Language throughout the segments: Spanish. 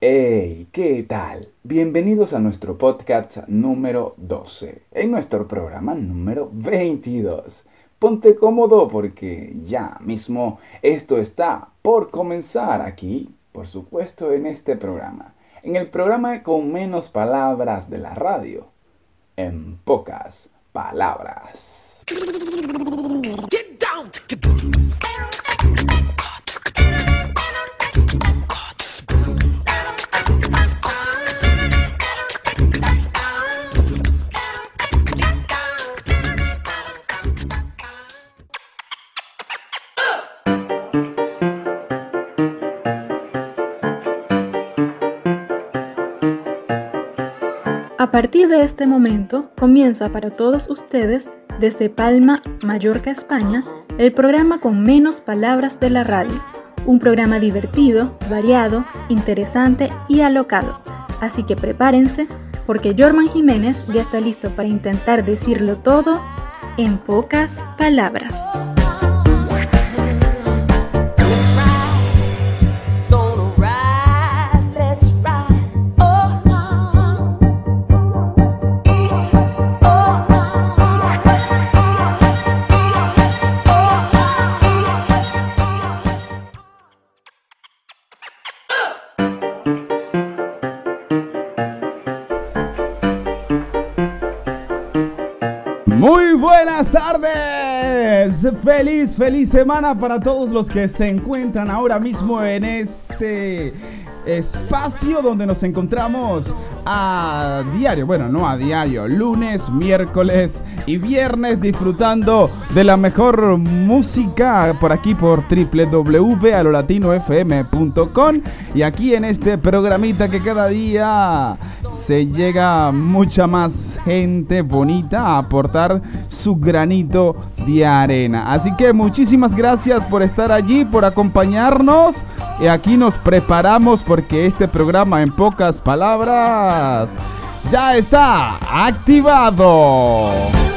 Hey, ¿qué tal? Bienvenidos a nuestro podcast número 12, en nuestro programa número 22. Ponte cómodo porque ya mismo esto está por comenzar aquí, por supuesto, en este programa, en el programa con menos palabras de la radio, en pocas palabras. A partir de este momento comienza para todos ustedes, desde Palma, Mallorca, España, el programa con menos palabras de la radio. Un programa divertido, variado, interesante y alocado. Así que prepárense, porque Jorman Jiménez ya está listo para intentar decirlo todo en pocas palabras. Feliz, feliz semana para todos los que se encuentran ahora mismo en este espacio donde nos encontramos a diario, bueno, no a diario, lunes, miércoles y viernes disfrutando de la mejor música por aquí por www.alolatinofm.com y aquí en este programita que cada día se llega mucha más gente bonita a aportar su granito de arena. Así que muchísimas gracias por estar allí, por acompañarnos. Y aquí nos preparamos porque este programa en pocas palabras ya está activado.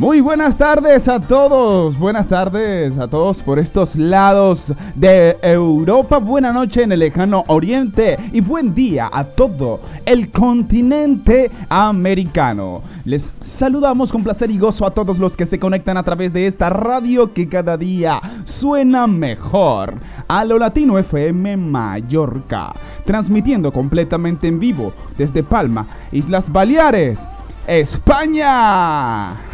Muy buenas tardes a todos, buenas tardes a todos por estos lados de Europa, buena noche en el lejano oriente y buen día a todo el continente americano. Les saludamos con placer y gozo a todos los que se conectan a través de esta radio que cada día suena mejor. A lo Latino FM Mallorca, transmitiendo completamente en vivo desde Palma, Islas Baleares, España.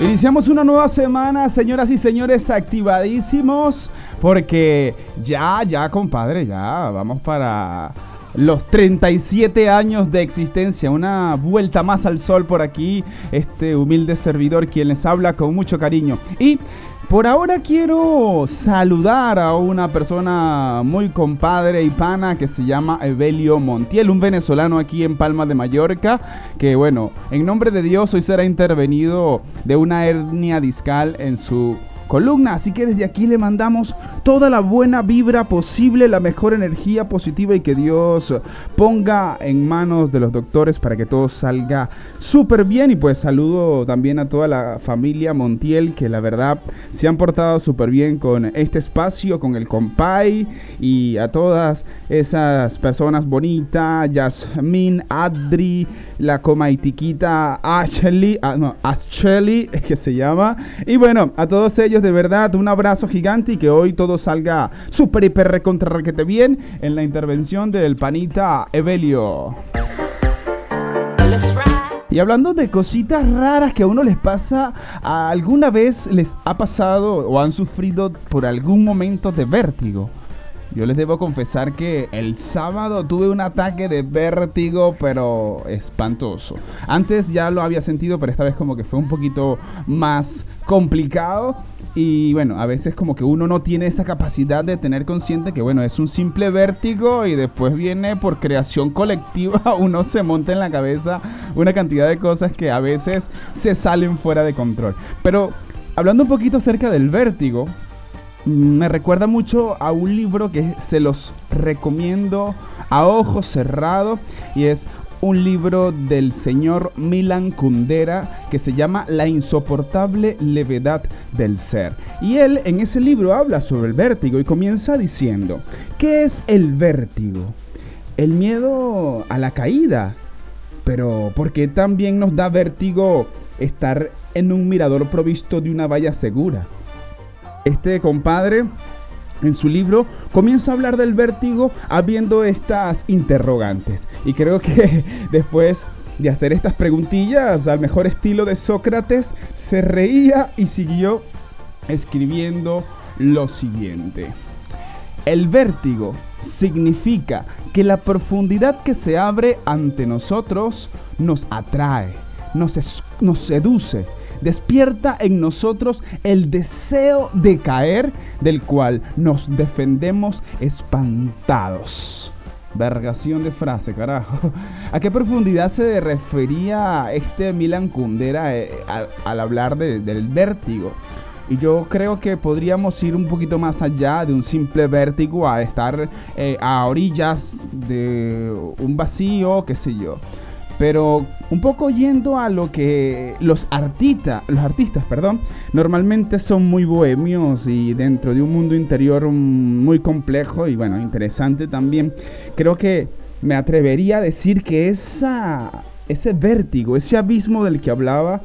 Iniciamos una nueva semana, señoras y señores, activadísimos, porque ya, ya, compadre, ya vamos para los 37 años de existencia, una vuelta más al sol por aquí, este humilde servidor quien les habla con mucho cariño. Y por ahora quiero saludar a una persona muy compadre y pana que se llama Evelio Montiel, un venezolano aquí en Palma de Mallorca, que bueno, en nombre de Dios hoy será intervenido de una hernia discal en su columna. Así que desde aquí le mandamos toda la buena vibra posible, la mejor energía positiva y que Dios ponga en manos de los doctores para que todo salga súper bien. Y pues saludo también a toda la familia Montiel que la verdad se han portado súper bien con este espacio, con el compay y a todas esas personas bonitas, Yasmin, Adri, la comaitiquita Ashley, ah, no, Ashley que se llama. Y bueno, a todos ellos de verdad un abrazo gigante y que hoy todo salga súper hiper recontra requete bien en la intervención del panita Evelio. Y hablando de cositas raras que a uno les pasa, ¿alguna vez les ha pasado o han sufrido por algún momento de vértigo? Yo les debo confesar que el sábado tuve un ataque de vértigo, pero espantoso. Antes ya lo había sentido, pero esta vez como que fue un poquito más complicado. Y bueno, a veces como que uno no tiene esa capacidad de tener consciente que bueno, es un simple vértigo y después viene por creación colectiva, uno se monta en la cabeza una cantidad de cosas que a veces se salen fuera de control. Pero hablando un poquito acerca del vértigo, me recuerda mucho a un libro que se los recomiendo a ojos cerrados y es un libro del señor Milan Kundera que se llama La insoportable levedad del ser. Y él en ese libro habla sobre el vértigo y comienza diciendo, ¿qué es el vértigo? El miedo a la caída. Pero ¿por qué también nos da vértigo estar en un mirador provisto de una valla segura? Este compadre en su libro comienza a hablar del vértigo habiendo estas interrogantes. Y creo que después de hacer estas preguntillas al mejor estilo de Sócrates, se reía y siguió escribiendo lo siguiente. El vértigo significa que la profundidad que se abre ante nosotros nos atrae, nos, nos seduce despierta en nosotros el deseo de caer del cual nos defendemos espantados. Vergación de frase, carajo. ¿A qué profundidad se refería este Milan Kundera eh, al, hablar del vértigo? Y yo creo que podríamos ir un poquito más allá de un simple vértigo a estar eh, a orillas de un vacío, qué sé yo. Pero un poco yendo a lo que los artistas, los artistas, perdón, normalmente son muy bohemios y dentro de un mundo interior muy complejo y bueno, interesante también. Creo que me atrevería a decir que esa, ese vértigo, ese abismo del que hablaba,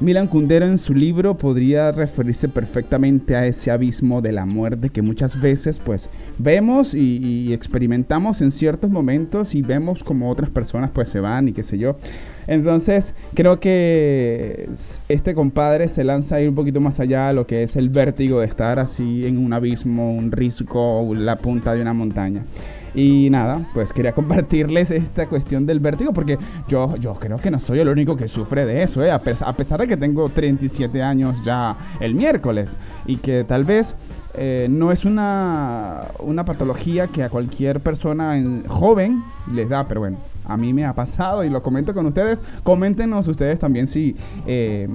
Milan Kundera en su libro podría referirse perfectamente a ese abismo de la muerte que muchas veces pues vemos y, experimentamos en ciertos momentos y vemos como otras personas pues se van y qué sé yo. Entonces creo que este compadre se lanza a ir un poquito más allá a lo que es el vértigo de estar así en un abismo, un risco, la punta de una montaña. Y nada, pues quería compartirles esta cuestión del vértigo porque yo, yo creo que no soy el único que sufre de eso, ¿eh? a, pesar de que tengo 37 años ya el miércoles y que tal vez eh, no es una, una patología que a cualquier persona joven les da, pero bueno, a mí me ha pasado y lo comento con ustedes. Coméntenos ustedes también si... Eh,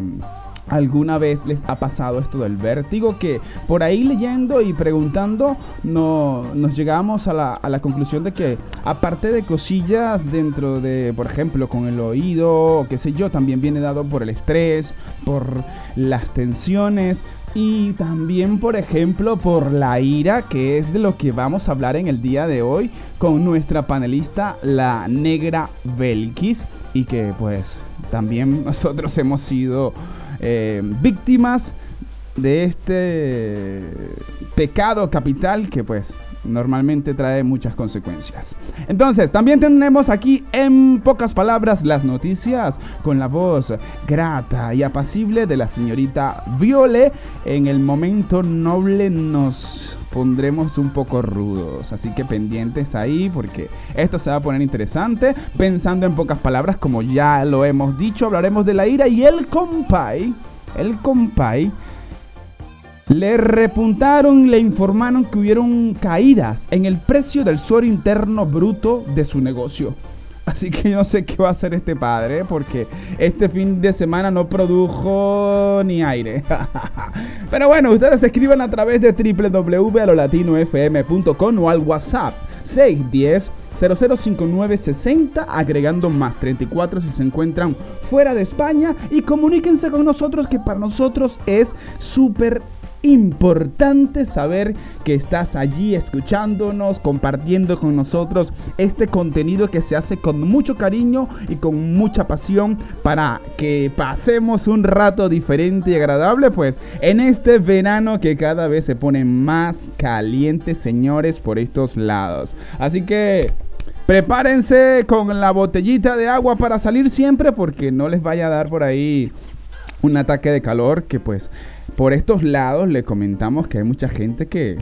¿Alguna vez les ha pasado esto del vértigo? Que por ahí leyendo y preguntando no, nos llegamos a la, a la conclusión de que aparte de cosillas dentro de, por ejemplo, con el oído, qué sé yo, también viene dado por el estrés, por las tensiones, y también, por ejemplo, por la ira, que es de lo que vamos a hablar en el día de hoy con nuestra panelista, la negra Belkis, y que pues también nosotros hemos sido eh, víctimas de este pecado capital que pues normalmente trae muchas consecuencias. Entonces, también tenemos aquí en pocas palabras las noticias con la voz grata y apacible de la señorita Viole. En el momento noble nos pondremos un poco rudos, así que pendientes ahí porque esto se va a poner interesante. Pensando en pocas palabras, como ya lo hemos dicho, hablaremos de la ira y el compay, el compay le repuntaron, le informaron que hubieron caídas en el precio del suelo interno bruto de su negocio. Así que yo no sé qué va a hacer este padre, porque este fin de semana no produjo ni aire. Pero bueno, ustedes escriban a través de www.alolatinofm.com o al WhatsApp 610 005960 agregando más 34 si se encuentran fuera de España y comuníquense con nosotros que para nosotros es súper importante saber que estás allí escuchándonos, compartiendo con nosotros este contenido que se hace con mucho cariño y con mucha pasión para que pasemos un rato diferente y agradable, pues en este verano que cada vez se pone más caliente, señores, por estos lados. Así que prepárense con la botellita de agua para salir siempre porque no les vaya a dar por ahí un ataque de calor que pues por estos lados le comentamos que hay mucha gente que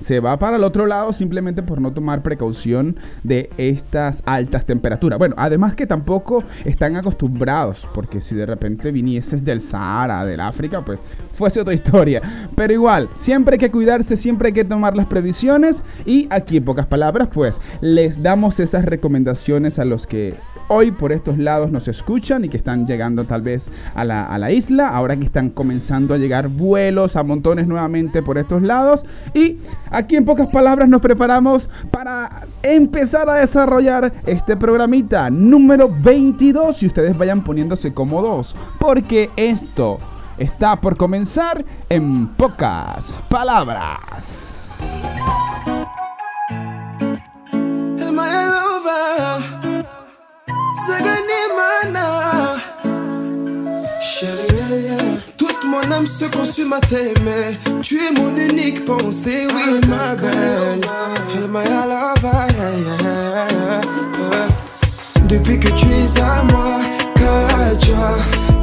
se va para el otro lado simplemente por no tomar precaución de estas altas temperaturas. Bueno, además que tampoco están acostumbrados, porque si de repente vinieses del Sahara, del África, pues fuese otra historia. Pero igual, siempre hay que cuidarse, siempre hay que tomar las previsiones y aquí en pocas palabras, pues les damos esas recomendaciones a los que hoy por estos lados nos escuchan y que están llegando tal vez a la, a la isla, ahora que están comenzando a llegar vuelos a montones nuevamente por estos lados. Y aquí en pocas palabras nos preparamos para empezar a desarrollar este programita número 22 y ustedes vayan poniéndose cómodos porque esto está por comenzar en pocas palabras. Toute mon âme se consume à t'aimer. Tu es mon unique pensée, oui, ma belle. El Depuis que tu es à moi, Kacha.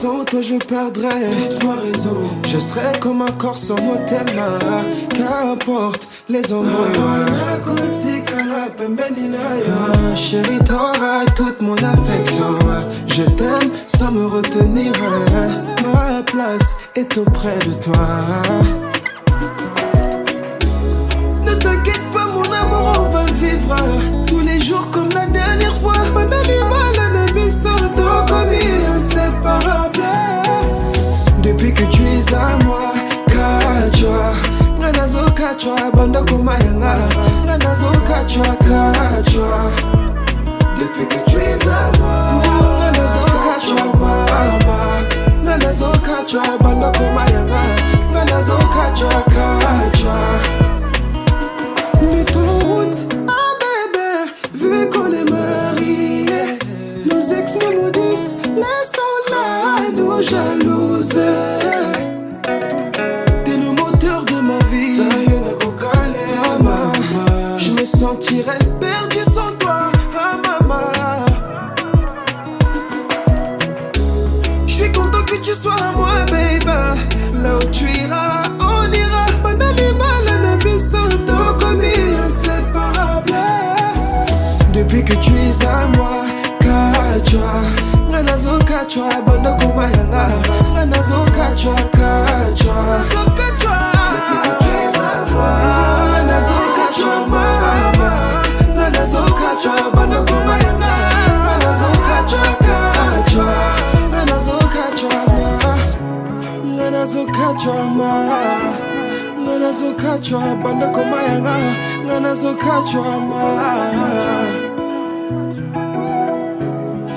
sans toi je perdrais. Raison. Je serais comme un corps sans t'aimes Qu'importe les embrouilles ah, Chérie t'auras toute mon affection. Je t'aime sans me retenir. Ma place est auprès de toi. Ne t'inquiète pas mon amour on va vivre za moi kachwa. Mwanazo kachwa banda koma yanga mwanazo kachwa depuis que tu es à moi kachwa mama. Mwanazo kachwa banda koma yanga mwanazo kachwa kachwa. Mets nos ex nous maudissent, laissons-la nous jalouser. Sentirais perdu sans toi, ah maman. Je suis content que tu sois à moi, baby. Là où tu iras, on ira. Depuis que tu es à moi, Kachwa nga nazokachwa banda kumayanga nga nazokachwa kachwa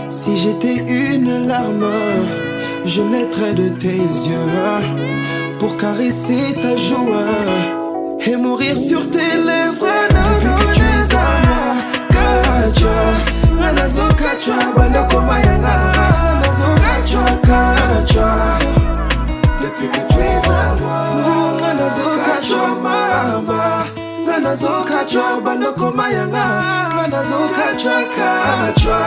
si j'étais une larme je naîtrais de tes yeux pour caresser ta joue et mourir sur tes lèvres non bandokoma yanga nga nazokacwakacwa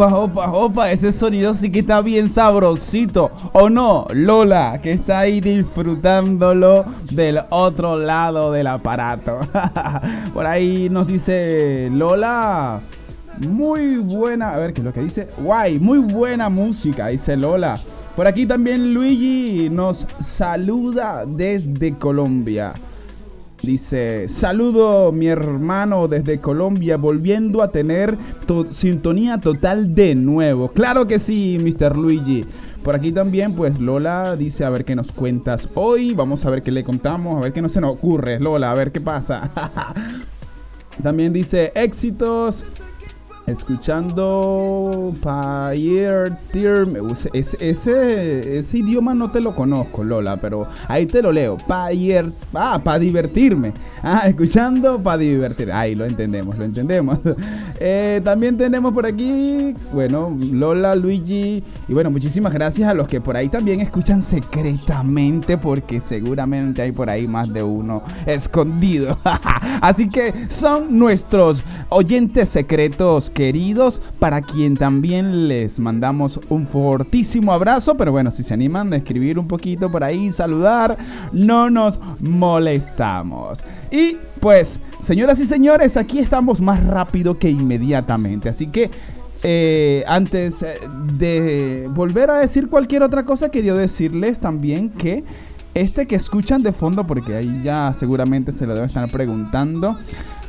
Opa, opa, opa, ese sonido sí que está bien sabrosito. ¿O no? Lola, que está ahí disfrutándolo del otro lado del aparato. Por ahí nos dice Lola. Muy buena, a ver qué es lo que dice. Guay, muy buena música, dice Lola. Por aquí también Luigi nos saluda desde Colombia. Dice, saludo mi hermano desde Colombia, volviendo a tener sintonía total de nuevo. Claro que sí, Mr. Luigi. Por aquí también, pues Lola dice, a ver qué nos cuentas hoy. Vamos a ver qué le contamos, a ver qué no se nos ocurre. Lola, a ver qué pasa. también dice, éxitos escuchando Payer ese, ese, ese, idioma no te lo conozco, Lola, pero ahí te lo leo. Payer, ah, para divertirme. Ah, escuchando para divertir. Ahí lo entendemos, lo entendemos. Eh, también tenemos por aquí, bueno, Lola, Luigi. Y bueno, muchísimas gracias a los que por ahí también escuchan secretamente, porque seguramente hay por ahí más de uno escondido. Así que son nuestros oyentes secretos queridos, para quien también les mandamos un fortísimo abrazo, pero bueno, si se animan a escribir un poquito por ahí, saludar, no nos molestamos. Y pues, señoras y señores, aquí estamos más rápido que inmediatamente, así que eh, antes de volver a decir cualquier otra cosa, quería decirles también que este que escuchan de fondo, porque ahí ya seguramente se lo deben estar preguntando,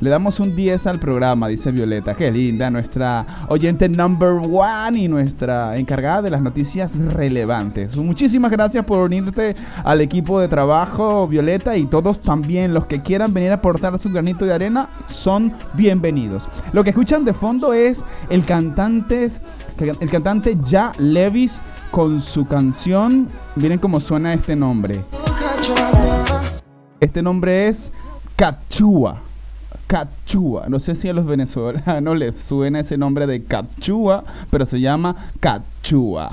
le damos un 10 al programa, dice Violeta. Qué linda, nuestra oyente number one y nuestra encargada de las noticias relevantes. Muchísimas gracias por unirte al equipo de trabajo, Violeta, y todos también los que quieran venir a aportar su granito de arena son bienvenidos. Lo que escuchan de fondo es el cantante, el cantante Ya Levis con su canción. Miren cómo suena este nombre. Este nombre es Cachua. Cachua. No sé si a los venezolanos les suena ese nombre de Cachua, pero se llama Cachua.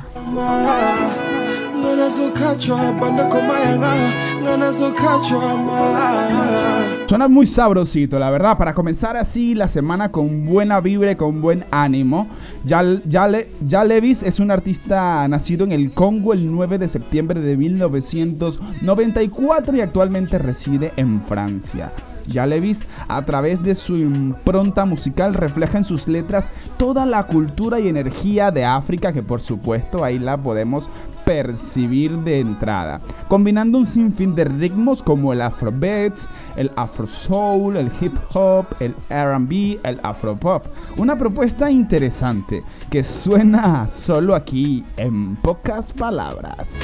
Suena muy sabrosito, la verdad, para comenzar así la semana con buena vibra y con buen ánimo. Ya, ya, ya Levis es un artista nacido en el Congo el 9 de septiembre de 1994 y actualmente reside en Francia. Ya Levis, a través de su impronta musical, refleja en sus letras toda la cultura y energía de África, que por supuesto ahí la podemos percibir de entrada, combinando un sinfín de ritmos como el afrobeat, el afro soul, el hip hop, el R&B, el afropop. Una propuesta interesante que suena solo aquí en pocas palabras.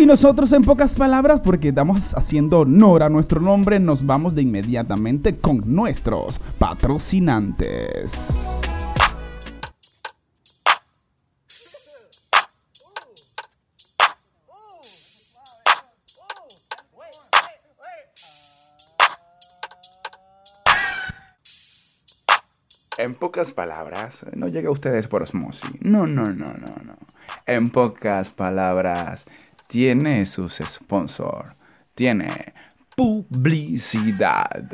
Y nosotros en pocas palabras, porque estamos haciendo honor a nuestro nombre, nos vamos de inmediatamente con nuestros patrocinantes. En pocas palabras, no llega a ustedes por osmosis. No, no, no, no, no. En pocas palabras, tiene sus sponsors. Tiene publicidad.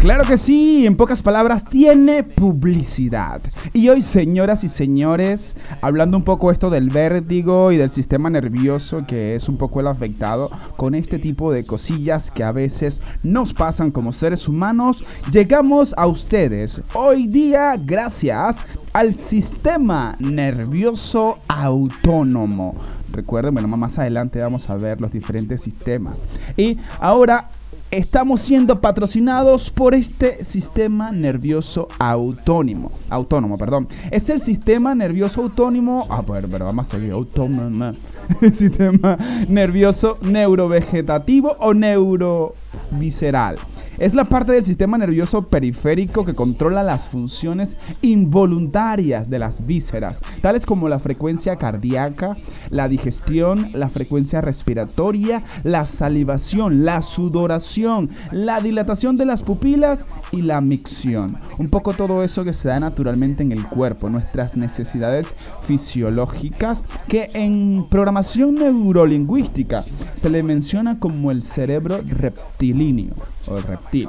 Claro que sí, en pocas palabras, tiene publicidad. Y hoy, señoras y señores, hablando un poco esto del vértigo y del sistema nervioso que es un poco el afectado con este tipo de cosillas que a veces nos pasan como seres humanos, llegamos a ustedes hoy día gracias al sistema nervioso autónomo. Recuerden, bueno, más adelante vamos a ver los diferentes sistemas. Y ahora estamos siendo patrocinados por este sistema nervioso autónomo. Autónomo, perdón. Es el sistema nervioso autónomo. Ah, pero, pero vamos a seguir. Autónomo. sistema nervioso neurovegetativo o neurovisceral. Es la parte del sistema nervioso periférico que controla las funciones involuntarias de las vísceras, tales como la frecuencia cardíaca, la digestión, la frecuencia respiratoria, la salivación, la sudoración, la dilatación de las pupilas y la micción. Un poco todo eso que se da naturalmente en el cuerpo, nuestras necesidades fisiológicas que en programación neurolingüística se le menciona como el cerebro reptilíneo o el reptil.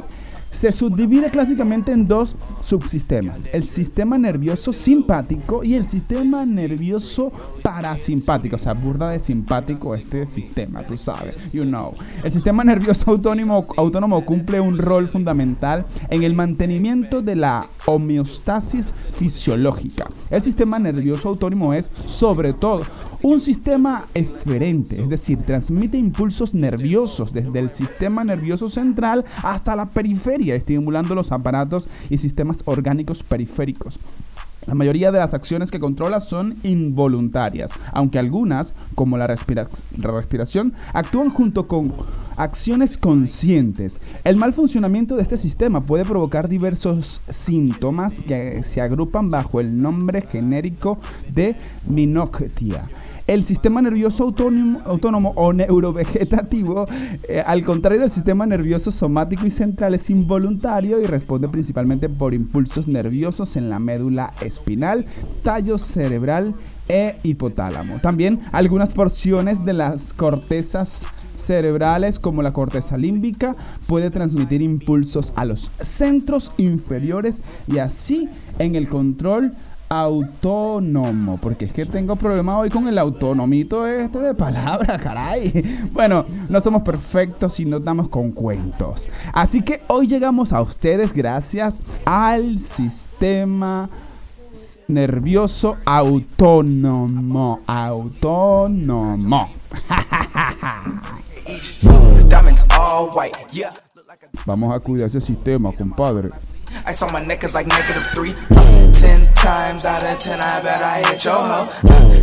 Se subdivide clásicamente en dos subsistemas, el sistema nervioso simpático y el sistema nervioso parasimpático, o sea, burda de simpático este sistema, tú sabes, you know. El sistema nervioso autónomo, autónomo cumple un rol fundamental en el mantenimiento de la homeostasis fisiológica. El sistema nervioso autónomo es, sobre todo, un sistema eferente, es decir, transmite impulsos nerviosos desde el sistema nervioso central hasta la periferia, estimulando los aparatos y sistemas orgánicos periféricos. La mayoría de las acciones que controla son involuntarias, aunque algunas, como la, respiración, actúan junto con acciones conscientes. El mal funcionamiento de este sistema puede provocar diversos síntomas que se agrupan bajo el nombre genérico de minoctia el sistema nervioso autónomo, o neurovegetativo, eh, al contrario del sistema nervioso somático y central, es involuntario y responde principalmente por impulsos nerviosos en la médula espinal, tallo cerebral e hipotálamo. También algunas porciones de las cortezas cerebrales como la corteza límbica puede transmitir impulsos a los centros inferiores y así en el control autónomo, porque es que tengo problema hoy con el autonomito este de palabra, caray. Bueno, no somos perfectos y no damos con cuentos. Así que hoy llegamos a ustedes gracias al sistema nervioso autónomo, autónomo. Vamos a cuidar ese sistema, compadre.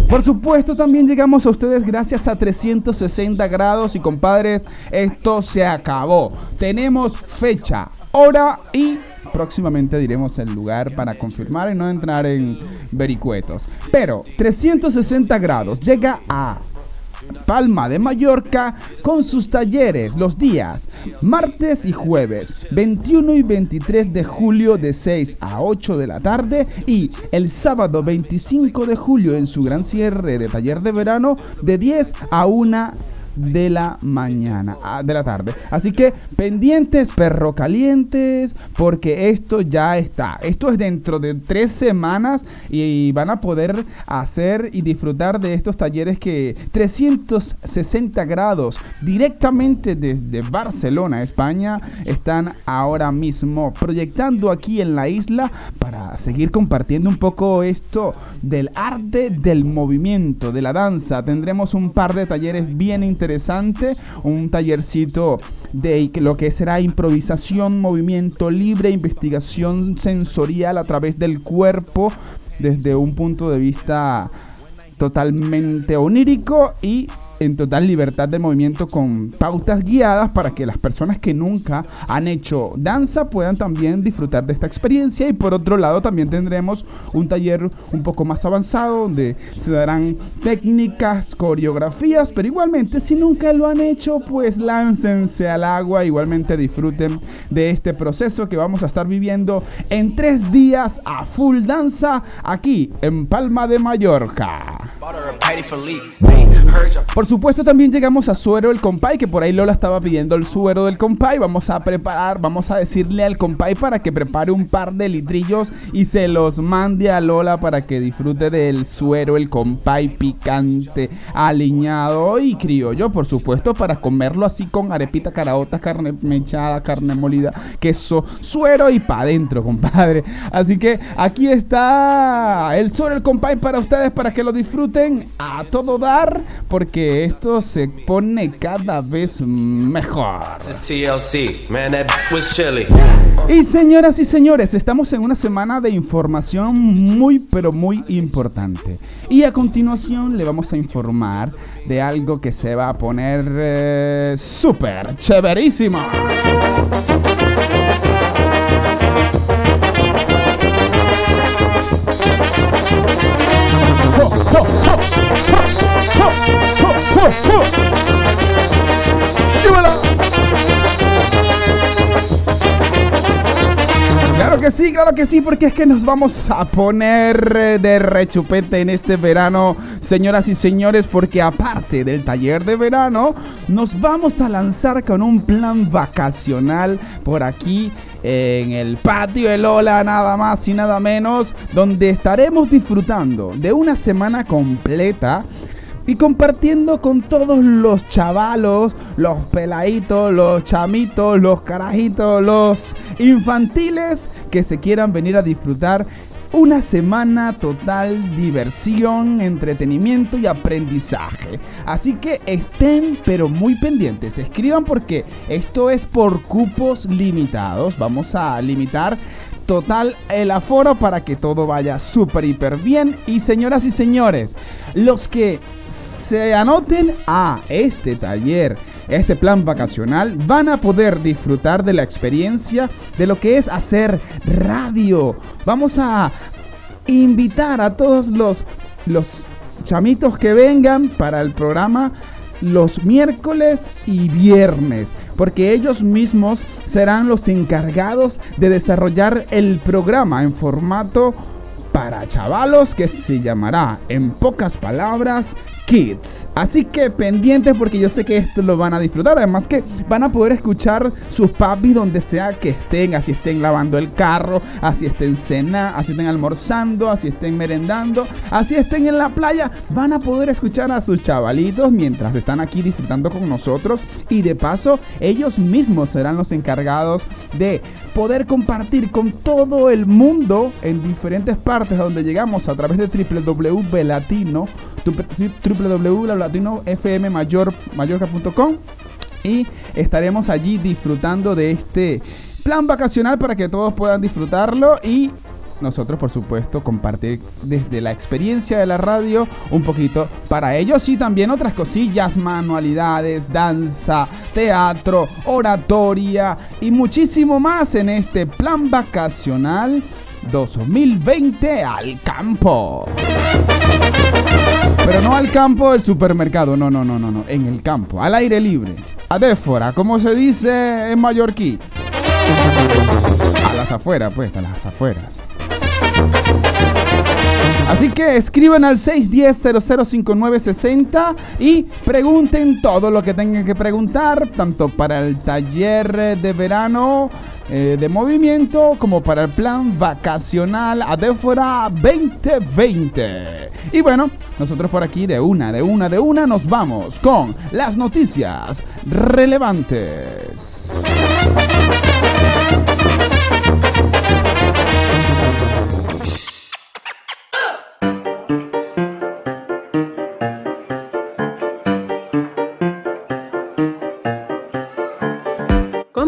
Por supuesto, también llegamos a ustedes gracias a 360 grados y compadres, esto se acabó. Tenemos fecha, hora y próximamente diremos el lugar para confirmar y no entrar en vericuetos. Pero 360 grados llega a Palma de Mallorca con sus talleres los días martes y jueves 21 y 23 de julio de 6 a 8 de la tarde y el sábado 25 de julio en su gran cierre de taller de verano de 10 a 1 de la mañana, ah, de la tarde. Así que pendientes, perro calientes, porque esto ya está. Esto es dentro de tres semanas y van a poder hacer y disfrutar de estos talleres que 360 grados directamente desde Barcelona, España, están ahora mismo proyectando aquí en la isla para seguir compartiendo un poco esto del arte del movimiento, de la danza. Tendremos un par de talleres bien interesantes un tallercito de lo que será improvisación, movimiento libre, investigación sensorial a través del cuerpo desde un punto de vista totalmente onírico y en total libertad de movimiento con pautas guiadas para que las personas que nunca han hecho danza puedan también disfrutar de esta experiencia. Y por otro lado también tendremos un taller un poco más avanzado donde se darán técnicas, coreografías, pero igualmente si nunca lo han hecho pues láncense al agua, igualmente disfruten de este proceso que vamos a estar viviendo en tres días a full danza aquí en Palma de Mallorca. Por supuesto también llegamos a suero el compay, que por ahí Lola estaba pidiendo el suero del compay. Vamos a preparar, vamos a decirle al compay para que prepare un par de litrillos y se los mande a Lola para que disfrute del suero el compay picante, aliñado y criollo, por supuesto, para comerlo así con arepita, caraotas, carne mechada, carne molida, queso, suero y pa' adentro, compadre. Así que aquí está el suero el compay para ustedes para que lo disfruten a todo dar, porque esto se pone cada vez mejor. Y señoras y señores, estamos en una semana de información muy pero muy importante. Y a continuación le vamos a informar de algo que se va a poner eh, súper chéverísimo. Claro que sí, claro que sí, porque es que nos vamos a poner eh, de rechupete en este verano, señoras y señores, porque aparte del taller de verano, nos vamos a lanzar con un plan vacacional por aquí en el patio de Lola, nada más y nada menos, donde estaremos disfrutando de una semana completa y compartiendo con todos los chavalos, los peladitos, los chamitos, los carajitos, los infantiles que se quieran venir a disfrutar una semana total diversión, entretenimiento y aprendizaje. Así que estén pero muy pendientes, escriban porque esto es por cupos limitados. Vamos a limitar total el aforo para que todo vaya súper hiper bien. Y señoras y señores, los que se anoten a este taller, este plan vacacional, van a poder disfrutar de la experiencia de lo que es hacer radio. Vamos a invitar a todos los, los chamitos que vengan para el programa los miércoles y viernes, porque ellos mismos serán los encargados de desarrollar el programa en formato para chavalos que se llamará, en pocas palabras, Kids. Así que pendientes porque yo sé que esto lo van a disfrutar. Además que van a poder escuchar sus papis donde sea que estén. Así estén lavando el carro, así estén cena, así estén almorzando, así estén merendando, así estén en la playa. Van a poder escuchar a sus chavalitos mientras están aquí disfrutando con nosotros. Y de paso, ellos mismos serán los encargados de poder compartir con todo el mundo en diferentes partes donde llegamos a través de www.latino www.latinofmmayorca.com y estaremos allí disfrutando de este plan vacacional para que todos puedan disfrutarlo y nosotros por supuesto compartir desde la experiencia de la radio un poquito para ellos y también otras cosillas, manualidades, danza, teatro, oratoria y muchísimo más en este plan vacacional 2020 al campo. Pero no al campo del supermercado, no, no, no, no, no, en el campo, al aire libre. Adéfora, como se dice en mallorquí. A las afueras, pues, a las afueras. Así que escriban al 610-005960 y pregunten todo lo que tengan que preguntar, tanto para el taller de verano eh, de movimiento como para el plan vacacional Adéfora 2020. Y bueno, nosotros por aquí de una, de una, de una nos vamos con las noticias relevantes.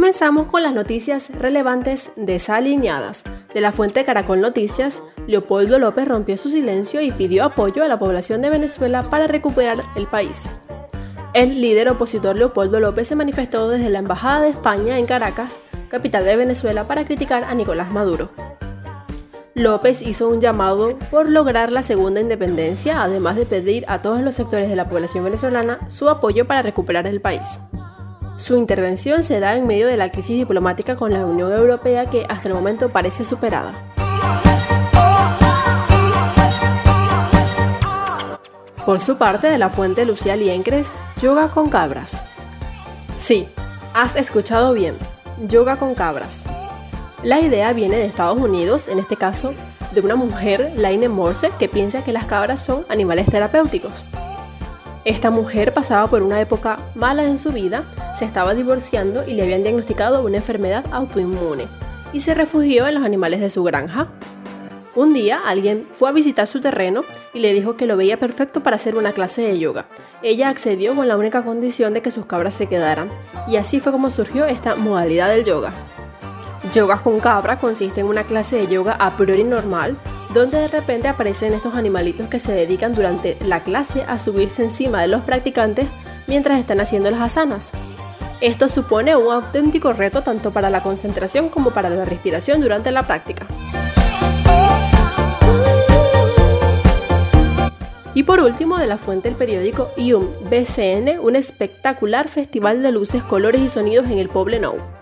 Comenzamos con las noticias relevantes desalineadas. De la fuente Caracol Noticias, Leopoldo López rompió su silencio y pidió apoyo a la población de Venezuela para recuperar el país. El líder opositor Leopoldo López se manifestó desde la Embajada de España en Caracas, capital de Venezuela, para criticar a Nicolás Maduro. López hizo un llamado por lograr la segunda independencia, además de pedir a todos los sectores de la población venezolana su apoyo para recuperar el país. Su intervención se da en medio de la crisis diplomática con la Unión Europea que hasta el momento parece superada. Por su parte, de la fuente Lucía Liencres, yoga con cabras. Sí, has escuchado bien, yoga con cabras. La idea viene de Estados Unidos, en este caso de una mujer, Laine Morse, que piensa que las cabras son animales terapéuticos. Esta mujer pasaba por una época mala en su vida, se estaba divorciando y le habían diagnosticado una enfermedad autoinmune y se refugió en los animales de su granja. Un día alguien fue a visitar su terreno y le dijo que lo veía perfecto para hacer una clase de yoga. Ella accedió con la única condición de que sus cabras se quedaran y así fue como surgió esta modalidad del yoga. Yoga con cabra consiste en una clase de yoga a priori normal, donde de repente aparecen estos animalitos que se dedican durante la clase a subirse encima de los practicantes mientras están haciendo las asanas. Esto supone un auténtico reto tanto para la concentración como para la respiración durante la práctica. Y por último, de la fuente del periódico IUM BCN, un espectacular festival de luces, colores y sonidos en el Nou.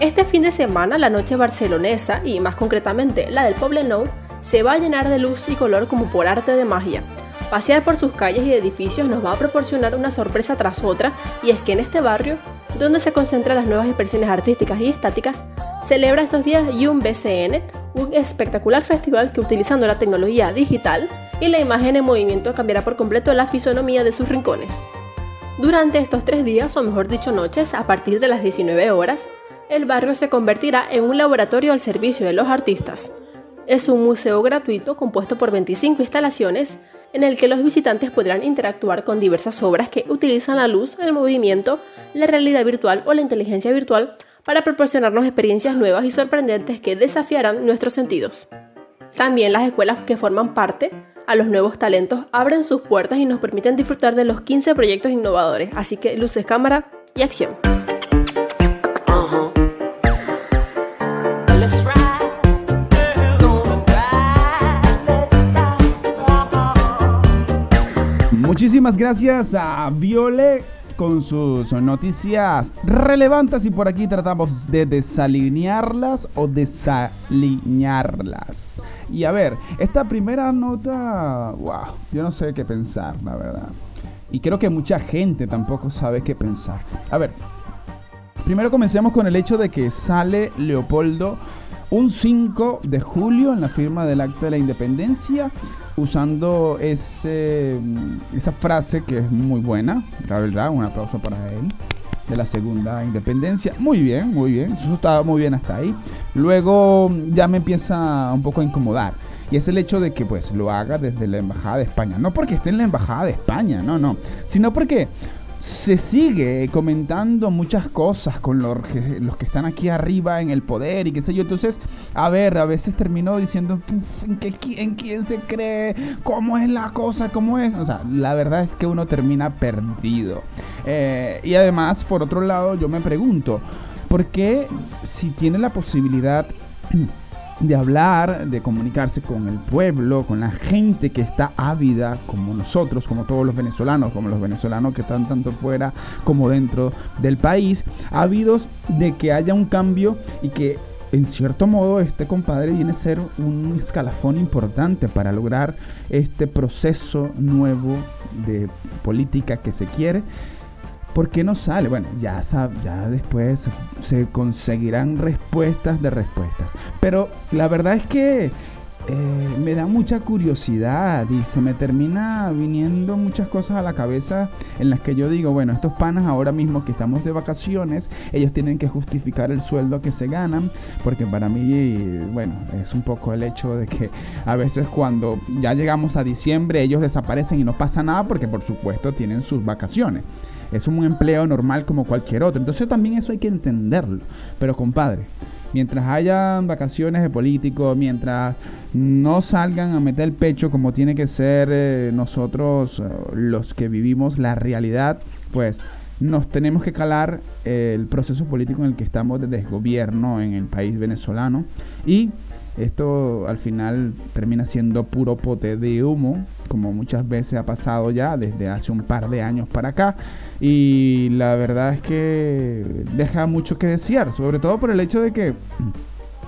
Este fin de semana la noche barcelonesa, y más concretamente la del Nou, se va a llenar de luz y color como por arte de magia. Pasear por sus calles y edificios nos va a proporcionar una sorpresa tras otra, y es que en este barrio, donde se concentran las nuevas expresiones artísticas y estáticas, celebra estos días Yum BCN, un espectacular festival que utilizando la tecnología digital y la imagen en movimiento cambiará por completo la fisonomía de sus rincones. Durante estos tres días, o mejor dicho noches, a partir de las 19 horas, el barrio se convertirá en un laboratorio al servicio de los artistas. Es un museo gratuito compuesto por 25 instalaciones en el que los visitantes podrán interactuar con diversas obras que utilizan la luz, el movimiento, la realidad virtual o la inteligencia virtual para proporcionarnos experiencias nuevas y sorprendentes que desafiarán nuestros sentidos. También las escuelas que forman parte a los nuevos talentos abren sus puertas y nos permiten disfrutar de los 15 proyectos innovadores, así que luces, cámara y acción. Muchísimas gracias a Viole con sus noticias relevantes y por aquí tratamos de desalinearlas o desalinearlas. Y a ver, esta primera nota, wow, yo no sé qué pensar, la verdad. Y creo que mucha gente tampoco sabe qué pensar. A ver, primero comencemos con el hecho de que sale Leopoldo un 5 de julio en la firma del acta de la independencia usando ese, esa frase que es muy buena, la verdad, un aplauso para él, de la segunda independencia. Muy bien, muy bien, eso estaba muy bien hasta ahí. Luego ya me empieza un poco a incomodar. Y es el hecho de que pues lo haga desde la Embajada de España. No porque esté en la Embajada de España, no, no. Sino porque se sigue comentando muchas cosas con los que, los que están aquí arriba en el poder y qué sé yo. Entonces, a ver, a veces termino diciendo, ¿en, qué, ¿en quién se cree? ¿Cómo es la cosa? ¿Cómo es? O sea, la verdad es que uno termina perdido. Eh, y además, por otro lado, yo me pregunto, ¿por qué si tiene la posibilidad de hablar, de comunicarse con el pueblo, con la gente que está ávida como nosotros, como todos los venezolanos, como los venezolanos que están tanto fuera como dentro del país, ávidos de que haya un cambio y que en cierto modo este compadre viene a ser un escalafón importante para lograr este proceso nuevo de política que se quiere ¿Por qué no sale? Bueno, ya, ya después se conseguirán respuestas de respuestas. Pero la verdad es que eh, me da mucha curiosidad y se me termina viniendo muchas cosas a la cabeza en las que yo digo, bueno, estos panas ahora mismo que estamos de vacaciones, ellos tienen que justificar el sueldo que se ganan, porque para mí, bueno, es un poco el hecho de que a veces cuando ya llegamos a diciembre ellos desaparecen y no pasa nada porque por supuesto tienen sus vacaciones es un empleo normal como cualquier otro. Entonces también eso hay que entenderlo. Pero compadre, mientras hayan vacaciones de políticos, mientras no salgan a meter el pecho como tiene que ser eh, nosotros eh, los que vivimos la realidad, pues nos tenemos que calar el proceso político en el que estamos de desgobierno en el país venezolano y esto al final termina siendo puro pote de humo, como muchas veces ha pasado ya desde hace un par de años para acá. Y la verdad es que deja mucho que desear, sobre todo por el hecho de que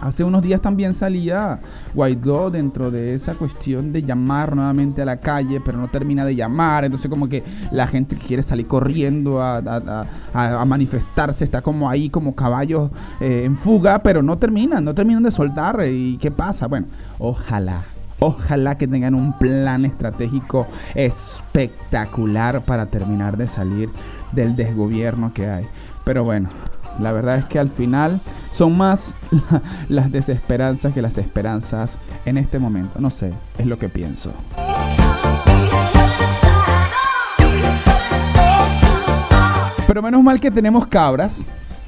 Hace unos días también salía Guaidó dentro de esa cuestión de llamar nuevamente a la calle, pero no termina de llamar. Entonces como que la gente que quiere salir corriendo a, manifestarse está como ahí como caballos eh, en fuga, pero no terminan, no terminan de soltar. ¿Y qué pasa? Bueno, ojalá. Ojalá que tengan un plan estratégico espectacular para terminar de salir del desgobierno que hay. Pero bueno, la verdad es que al final son más las desesperanzas que las esperanzas en este momento. No sé, es lo que pienso. Pero menos mal que tenemos cabras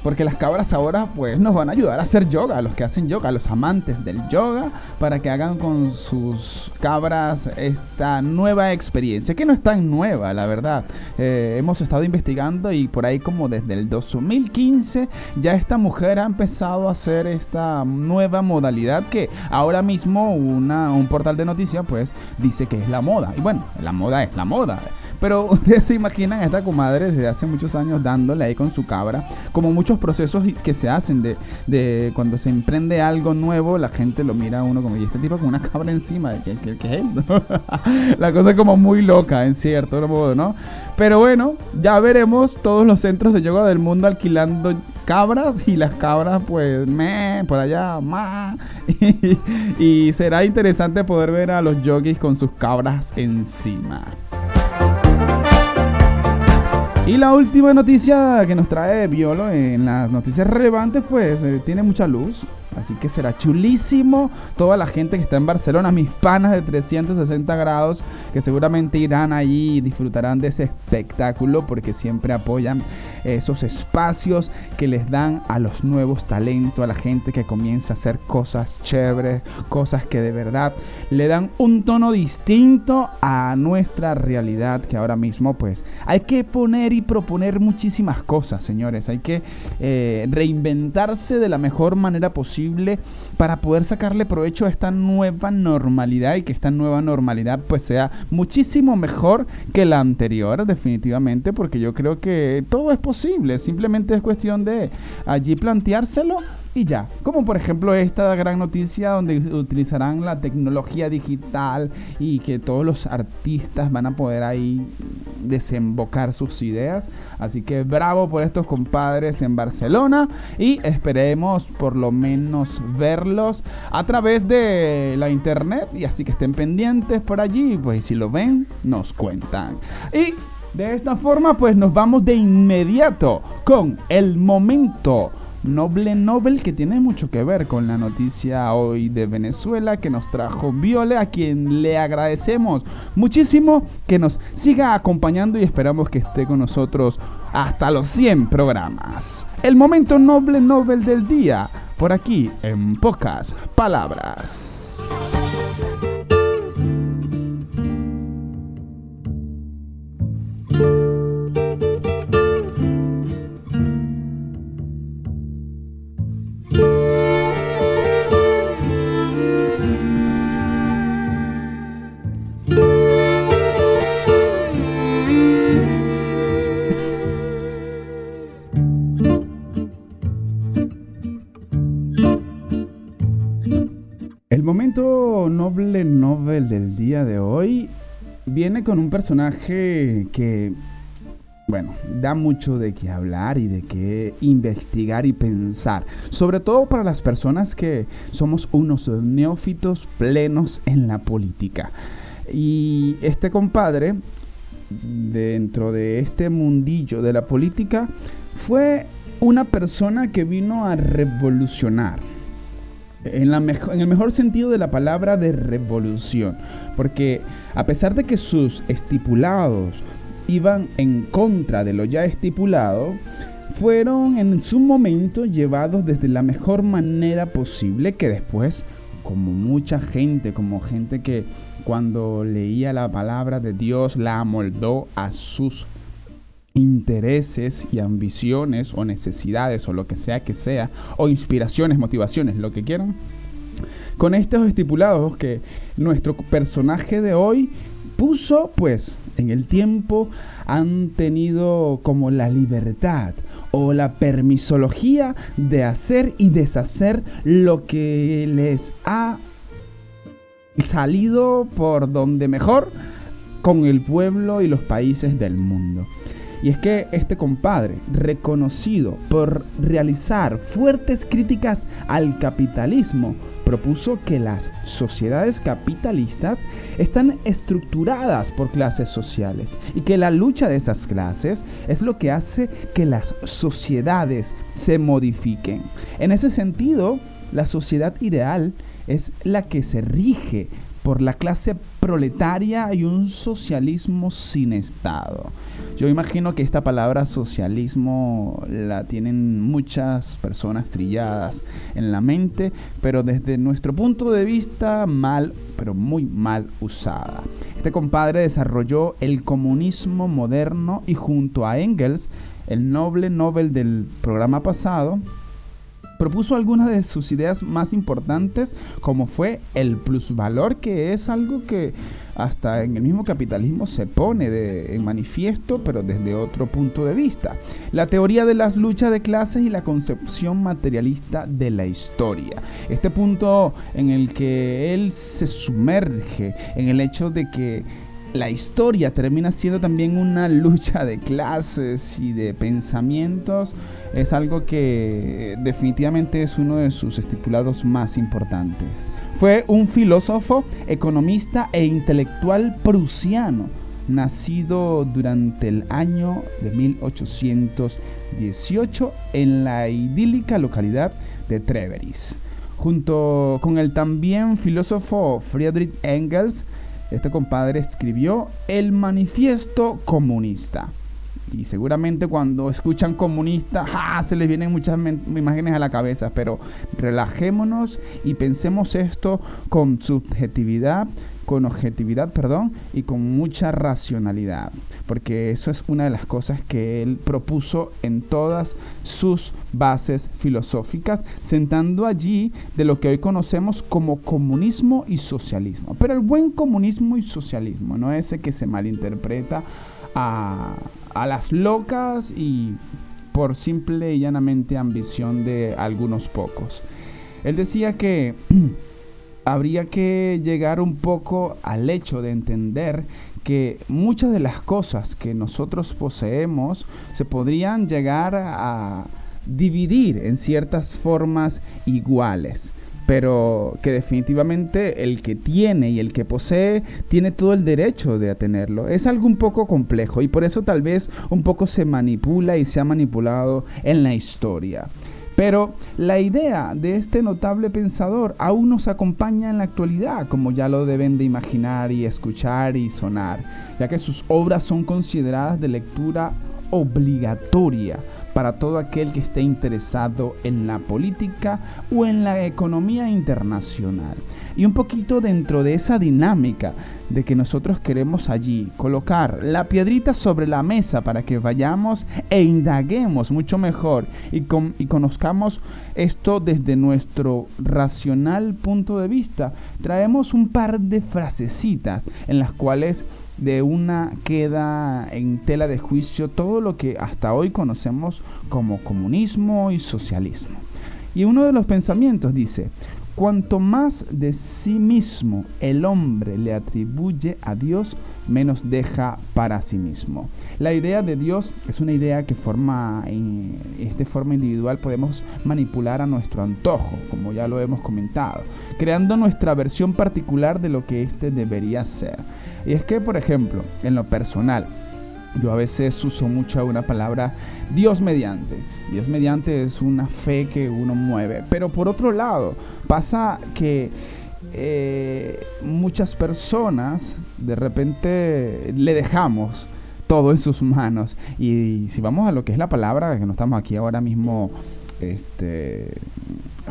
porque las cabras ahora pues nos van a ayudar a hacer yoga, los que hacen yoga, los amantes del yoga, para que hagan con sus cabras esta nueva experiencia, que no es tan nueva, la verdad. Eh, hemos estado investigando y por ahí como desde el 2015 ya esta mujer ha empezado a hacer esta nueva modalidad que ahora mismo una, un portal de noticias pues dice que es la moda. Y bueno, la moda es la moda. Pero ustedes se imaginan a esta comadre desde hace muchos años dándole ahí con su cabra, como muchos procesos que se hacen de, de cuando se emprende algo nuevo, la gente lo mira a uno como, y este tipo con una cabra encima, de que, es él? la cosa es como muy loca, en cierto modo, ¿no? Pero bueno, ya veremos todos los centros de yoga del mundo alquilando cabras y las cabras pues me por allá ma y, y será interesante poder ver a los yogis con sus cabras encima. Y la última noticia que nos trae Violo en las noticias relevantes, pues eh, tiene mucha luz. Así que será chulísimo toda la gente que está en Barcelona, mis panas de 360 grados, que seguramente irán allí y disfrutarán de ese espectáculo porque siempre apoyan esos espacios que les dan a los nuevos talentos, a la gente que comienza a hacer cosas chéveres, cosas que de verdad le dan un tono distinto a nuestra realidad que ahora mismo pues hay que poner y proponer muchísimas cosas, señores. Hay que eh, reinventarse de la mejor manera posible para poder sacarle provecho a esta nueva normalidad y que esta nueva normalidad pues sea muchísimo mejor que la anterior, definitivamente, porque yo creo que todo es posible, simplemente es cuestión de allí planteárselo y ya. Como por ejemplo esta gran noticia donde utilizarán la tecnología digital y que todos los artistas van a poder ahí desembocar sus ideas. Así que bravo por estos compadres en Barcelona y esperemos por lo menos a través de la internet y así que estén pendientes por allí, pues si lo ven nos cuentan. Y de esta forma pues nos vamos de inmediato con el momento Noble Nobel que tiene mucho que ver con la noticia hoy de Venezuela que nos trajo Viole, a quien le agradecemos muchísimo que nos siga acompañando y esperamos que esté con nosotros hasta los 100 programas. El momento Noble Nobel del día, por aquí en pocas palabras. Noble Nobel del día de hoy viene con un personaje que, bueno, da mucho de qué hablar y de qué investigar y pensar. Sobre todo para las personas que somos unos neófitos plenos en la política. Y este compadre, dentro de este mundillo de la política, fue una persona que vino a revolucionar en, la en, el mejor sentido de la palabra de revolución, porque a pesar de que sus estipulados iban en contra de lo ya estipulado, fueron en su momento llevados desde la mejor manera posible que después, como mucha gente, como gente que cuando leía la palabra de Dios la amoldó a sus intereses y ambiciones o necesidades o lo que sea que sea, o inspiraciones, motivaciones, lo que quieran, con estos estipulados que nuestro personaje de hoy puso, pues en el tiempo han tenido como la libertad o la permisología de hacer y deshacer lo que les ha salido por donde mejor con el pueblo y los países del mundo. Y es que este compadre, reconocido por realizar fuertes críticas al capitalismo, propuso que las sociedades capitalistas están estructuradas por clases sociales y que la lucha de esas clases es lo que hace que las sociedades se modifiquen. En ese sentido, la sociedad ideal es la que se rige por la clase proletaria y un socialismo sin Estado. Yo imagino que esta palabra socialismo la tienen muchas personas trilladas en la mente, pero desde nuestro punto de vista mal, pero muy mal usada. Este compadre desarrolló el comunismo moderno y junto a Engels, el noble Nobel del programa pasado, propuso algunas de sus ideas más importantes, como fue el plusvalor, que es algo que hasta en el mismo capitalismo se pone de, en manifiesto, pero desde otro punto de vista. La teoría de las luchas de clases y la concepción materialista de la historia. Este punto en el que él se sumerge en el hecho de que la historia termina siendo también una lucha de clases y de pensamientos, es algo que definitivamente es uno de sus estipulados más importantes. Fue un filósofo, economista e intelectual prusiano, nacido durante el año de 1818 en la idílica localidad de Treveris. Junto con el también filósofo Friedrich Engels, este compadre escribió El Manifiesto Comunista. Y seguramente cuando escuchan comunista, se les vienen muchas imágenes a la cabeza, pero relajémonos y pensemos esto con subjetividad, con objetividad, perdón, y con mucha racionalidad, porque eso es una de las cosas que él propuso en todas sus bases filosóficas, sentando allí de lo que hoy conocemos como comunismo y socialismo. Pero el buen comunismo y socialismo, no ese que se malinterpreta a, a las locas y por simple y llanamente ambición de algunos pocos. Él decía que habría que llegar un poco al hecho de entender que muchas de las cosas que nosotros poseemos se podrían llegar a dividir en ciertas formas iguales pero que definitivamente el que tiene y el que posee tiene todo el derecho de tenerlo. Es algo un poco complejo y por eso tal vez un poco se manipula y se ha manipulado en la historia. Pero la idea de este notable pensador aún nos acompaña en la actualidad, como ya lo deben de imaginar y escuchar y sonar, ya que sus obras son consideradas de lectura obligatoria para todo aquel que esté interesado en la política o en la economía internacional. Y un poquito dentro de esa dinámica de que nosotros queremos allí colocar la piedrita sobre la mesa para que vayamos e indaguemos mucho mejor y, y conozcamos esto desde nuestro racional punto de vista, traemos un par de frasecitas en las cuales de una queda en tela de juicio todo lo que hasta hoy conocemos como comunismo y socialismo. Y uno de los pensamientos dice, cuanto más de sí mismo el hombre le atribuye a Dios, menos deja para sí mismo. La idea de Dios es una idea que forma, de forma individual podemos manipular a nuestro antojo, como ya lo hemos comentado, creando nuestra versión particular de lo que éste debería ser. Y es que, por ejemplo, en lo personal, yo a veces uso mucho una palabra Dios mediante. Dios mediante es una fe que uno mueve. Pero por otro lado, pasa que eh, muchas personas de repente le dejamos todo en sus manos. Y si vamos a lo que es la palabra, que no estamos aquí ahora mismo este,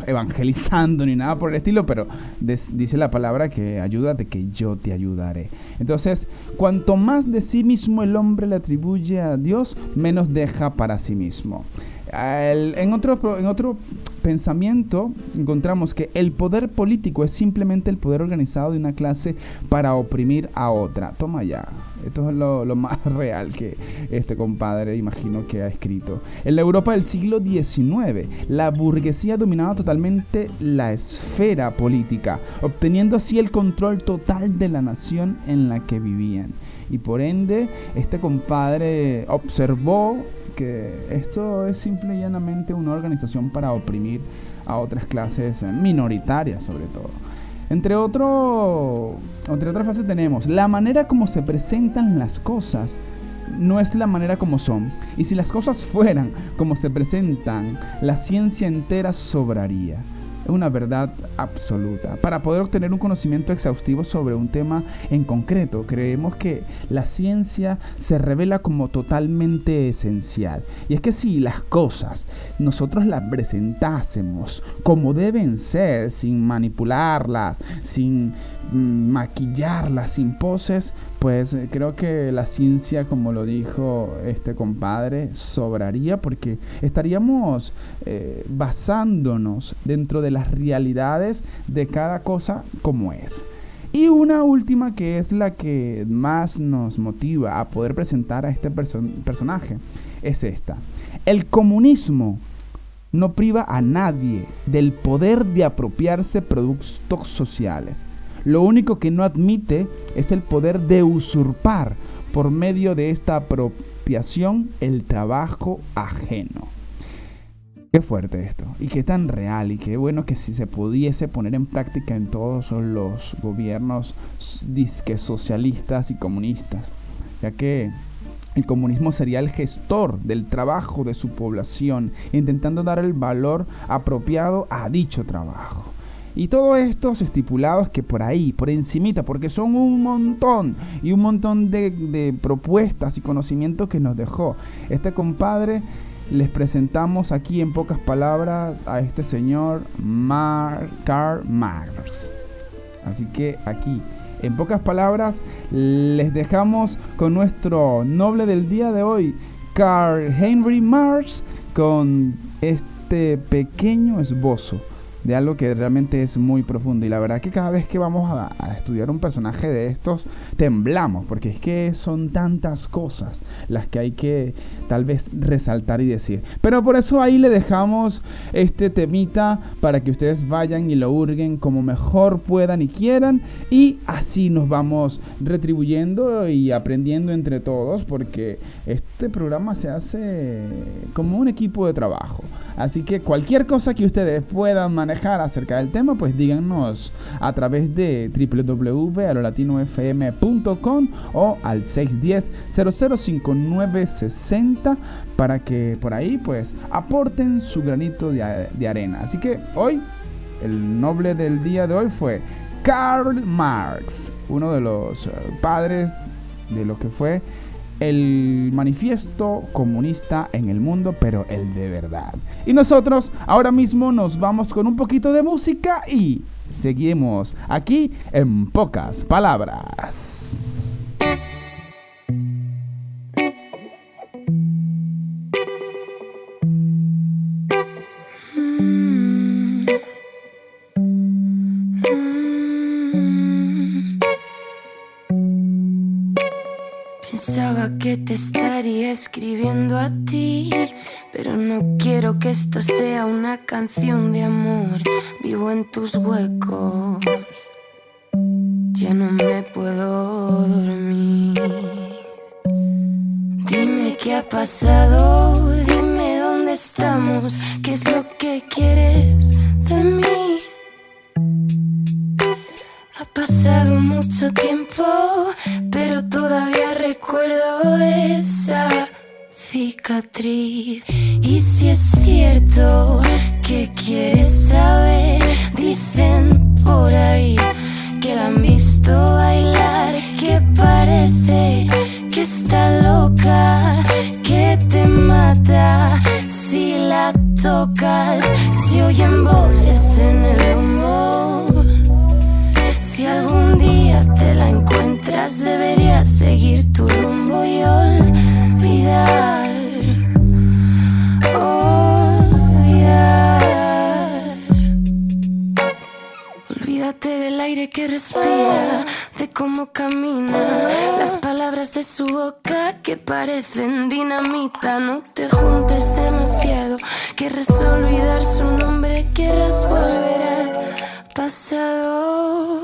evangelizando ni nada por el estilo, pero dice la palabra que ayuda de que yo te ayudaré. Entonces, cuanto más de sí mismo el hombre le atribuye a Dios, menos deja para sí mismo. En, otro, en otro pensamiento encontramos que el poder político es simplemente el poder organizado de una clase para oprimir a otra. Toma ya. Esto es lo, más real que este compadre imagino que ha escrito. En la Europa del siglo XIX, la burguesía dominaba totalmente la esfera política, obteniendo así el control total de la nación en la que vivían. Y por ende, este compadre observó que esto es simple y llanamente una organización para oprimir a otras clases minoritarias sobre todo. Entre, otro, entre fases tenemos la manera como se presentan las cosas no es la manera como son. Y si las cosas fueran como se presentan, la ciencia entera sobraría una verdad absoluta. Para poder obtener un conocimiento exhaustivo sobre un tema en concreto, creemos que la ciencia se revela como totalmente esencial. Y es que si las cosas nosotros las presentásemos como deben ser, sin manipularlas, sin mm, maquillarlas, sin poses, pues eh, creo que la ciencia, como lo dijo este compadre, sobraría porque estaríamos eh, basándonos dentro de las realidades de cada cosa como es. Y una última que es la que más nos motiva a poder presentar a este personaje es esta. El comunismo no priva a nadie del poder de apropiarse productos sociales lo único que no admite es el poder de usurpar por medio de esta apropiación el trabajo ajeno. Qué fuerte esto, y qué tan real, y qué bueno que si se pudiese poner en práctica en todos los gobiernos disque socialistas y comunistas, ya que el comunismo sería el gestor del trabajo de su población, intentando dar el valor apropiado a dicho trabajo. Y todos estos estipulados que por ahí, por encimita, porque son un montón y un montón de, propuestas y conocimientos que nos dejó este compadre les presentamos aquí en pocas palabras a este señor Mar Karl Marx. Así que aquí, en pocas palabras, les dejamos con nuestro noble del día de hoy, Karl Henry Marx, con este pequeño esbozo de algo que realmente es muy profundo. Y la verdad que cada vez que vamos a, estudiar un personaje de estos, temblamos, porque es que son tantas cosas las que hay que tal vez resaltar y decir. Pero por eso ahí le dejamos este temita para que ustedes vayan y lo hurguen como mejor puedan y quieran. Y así nos vamos retribuyendo y aprendiendo entre todos, porque este programa se hace como un equipo de trabajo. Así que cualquier cosa que ustedes puedan manejar acerca del tema, pues díganos a través de www.alolatinofm.com o al 610 005960 para que por ahí pues aporten su granito de, de arena. Así que hoy el noble del día de hoy fue Karl Marx, uno de los eh, padres de lo que fue el manifiesto comunista en el mundo, pero el de verdad. Y nosotros ahora mismo nos vamos con un poquito de música y seguimos aquí en pocas palabras. Escribiendo a ti, pero no quiero que esto sea una canción de amor. Vivo en tus huecos, ya no me puedo dormir. Dime qué ha pasado, dime dónde estamos, qué es lo que quieres de mí. Ha pasado mucho tiempo, cicatriz. Y si es cierto que quieres saber, dicen por ahí que la han visto bailar, que parece que está loca, que te mata si la tocas, si oyen voces en el humo si algún día te la encuentras, deberías seguir tu rumbo y del aire que respira, de cómo camina, las palabras de su boca que parecen dinamita. No te juntes demasiado, querrás olvidar su nombre, querrás volver al pasado.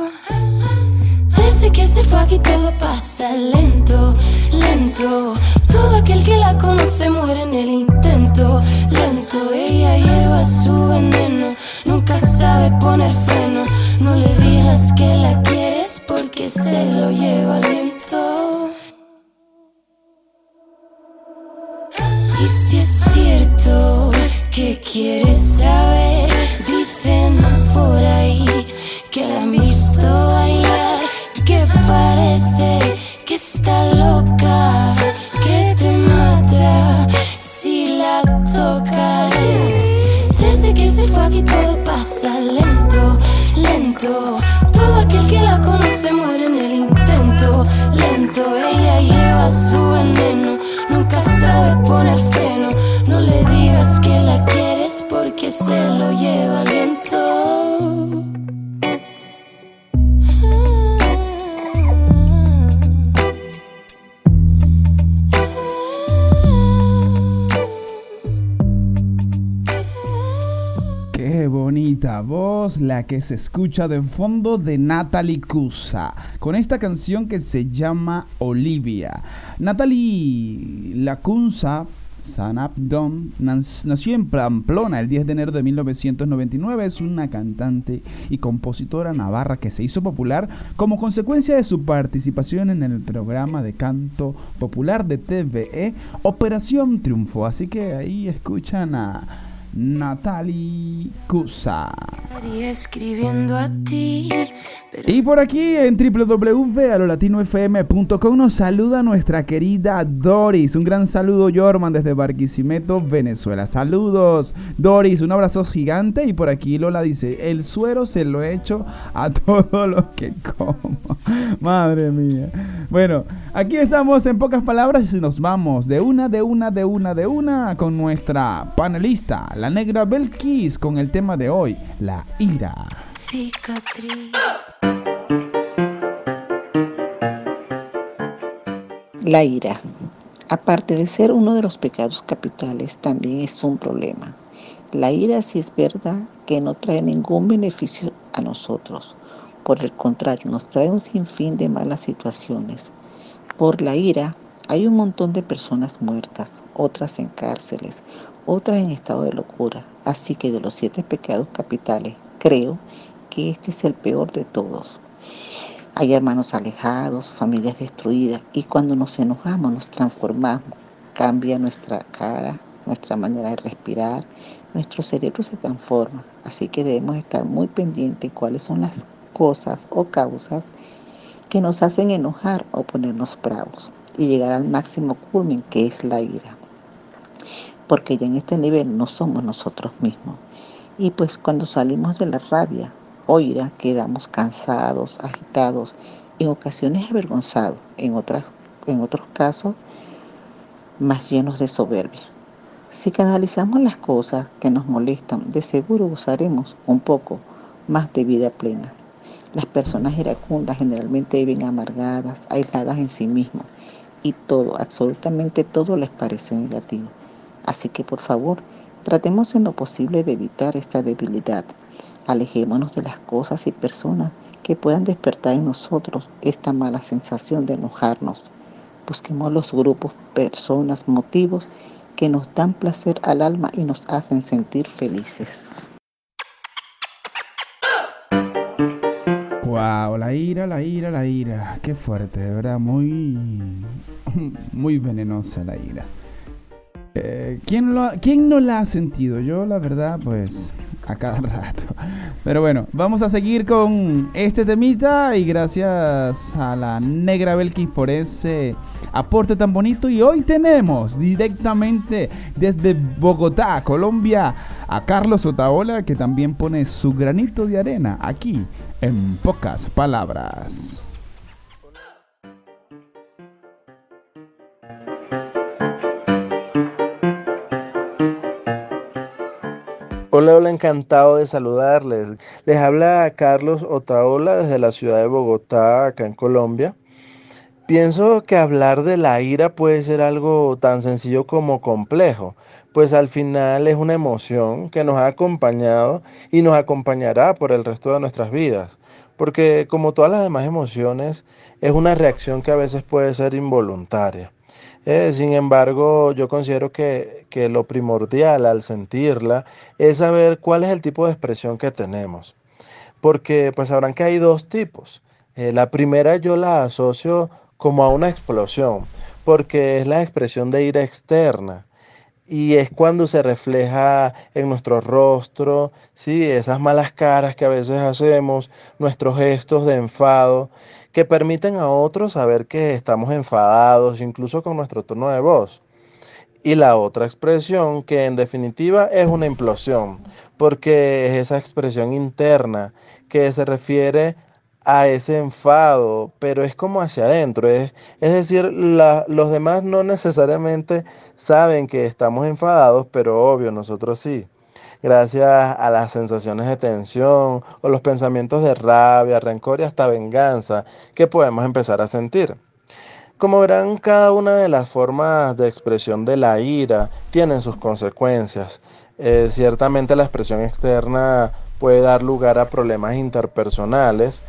Desde que se fue aquí todo pasa lento, lento. Todo aquel que la conoce muere en el intento, lento. Ella lleva su veneno, nunca sabe poner freno. No le que la quieres porque se lo lleva el viento. Y si es cierto que quieres saber, que se escucha de fondo de Natalie Cusa con esta canción que se llama Olivia. Natalie Lacunza Sanabdon nació en Pamplona el 10 de enero de 1999. Es una cantante y compositora navarra que se hizo popular como consecuencia de su participación en el programa de canto popular de TVE Operación Triunfo. Así que ahí escuchan a Natalie Cusa. escribiendo a ti. Y por aquí en www.alolatinofm.com nos saluda nuestra querida Doris. Un gran saludo, Jorman, desde Barquisimeto, Venezuela. Saludos, Doris. Un abrazo gigante. Y por aquí Lola dice: El suero se lo he hecho a todo lo que como. Madre mía. Bueno, aquí estamos en pocas palabras y nos vamos de una, de una, de una, de una con nuestra panelista, la negra Belkis, con el tema de hoy, la ira. La ira, aparte de ser uno de los pecados capitales, también es un problema. La ira sí es verdad que no trae ningún beneficio a nosotros. Por el contrario, nos trae un sinfín de malas situaciones. Por la ira hay un montón de personas muertas, otras en cárceles, otras en estado de locura. Así que de los siete pecados capitales, creo que este es el peor de todos. Hay hermanos alejados, familias destruidas y cuando nos enojamos nos transformamos. Cambia nuestra cara, nuestra manera de respirar, nuestro cerebro se transforma. Así que debemos estar muy pendientes cuáles son las cosas o causas que nos hacen enojar o ponernos bravos y llegar al máximo culmen que es la ira. Porque ya en este nivel no somos nosotros mismos. Y pues cuando salimos de la rabia oira quedamos cansados, agitados, en ocasiones avergonzados, en, otras, en otros casos más llenos de soberbia. Si canalizamos las cosas que nos molestan, de seguro gozaremos un poco más de vida plena. Las personas iracundas generalmente viven amargadas, aisladas en sí mismas y todo, absolutamente todo les parece negativo. Así que por favor, tratemos en lo posible de evitar esta debilidad Alejémonos de las cosas y personas que puedan despertar en nosotros esta mala sensación de enojarnos. Busquemos los grupos, personas, motivos que nos dan placer al alma y nos hacen sentir felices. Wow, la ira, la ira, la ira. Qué fuerte, de verdad, muy, muy venenosa la ira. Eh, ¿quién, ¿Quién no la ha sentido? Yo, la verdad, pues a cada rato. Pero bueno, vamos a seguir con este temita y gracias a la negra Belkis por ese aporte tan bonito. Y hoy tenemos directamente desde Bogotá, Colombia, a Carlos Otaola que también pone su granito de arena aquí en pocas palabras. Hola, hola, encantado de saludarles. Les habla Carlos Otaola desde la ciudad de Bogotá, acá en Colombia. Pienso que hablar de la ira puede ser algo tan sencillo como complejo, pues al final es una emoción que nos ha acompañado y nos acompañará por el resto de nuestras vidas, porque como todas las demás emociones, es una reacción que a veces puede ser involuntaria. Eh, sin embargo, yo considero que, lo primordial al sentirla es saber cuál es el tipo de expresión que tenemos. Porque pues sabrán que hay dos tipos. Eh, la primera yo la asocio como a una explosión, porque es la expresión de ira externa y es cuando se refleja en nuestro rostro, ¿sí? esas malas caras que a veces hacemos, nuestros gestos de enfado, que permiten a otros saber que estamos enfadados, incluso con nuestro tono de voz. Y la otra expresión, que en definitiva es una implosión, porque es esa expresión interna que se refiere a ese enfado, pero es como hacia adentro. Es, es decir, los demás no necesariamente saben que estamos enfadados, pero obvio, nosotros sí gracias a las sensaciones de tensión o los pensamientos de rabia, rencor y hasta venganza que podemos empezar a sentir. Como verán, cada una de las formas de expresión de la ira tienen sus consecuencias. Eh, ciertamente la expresión externa puede dar lugar a problemas interpersonales,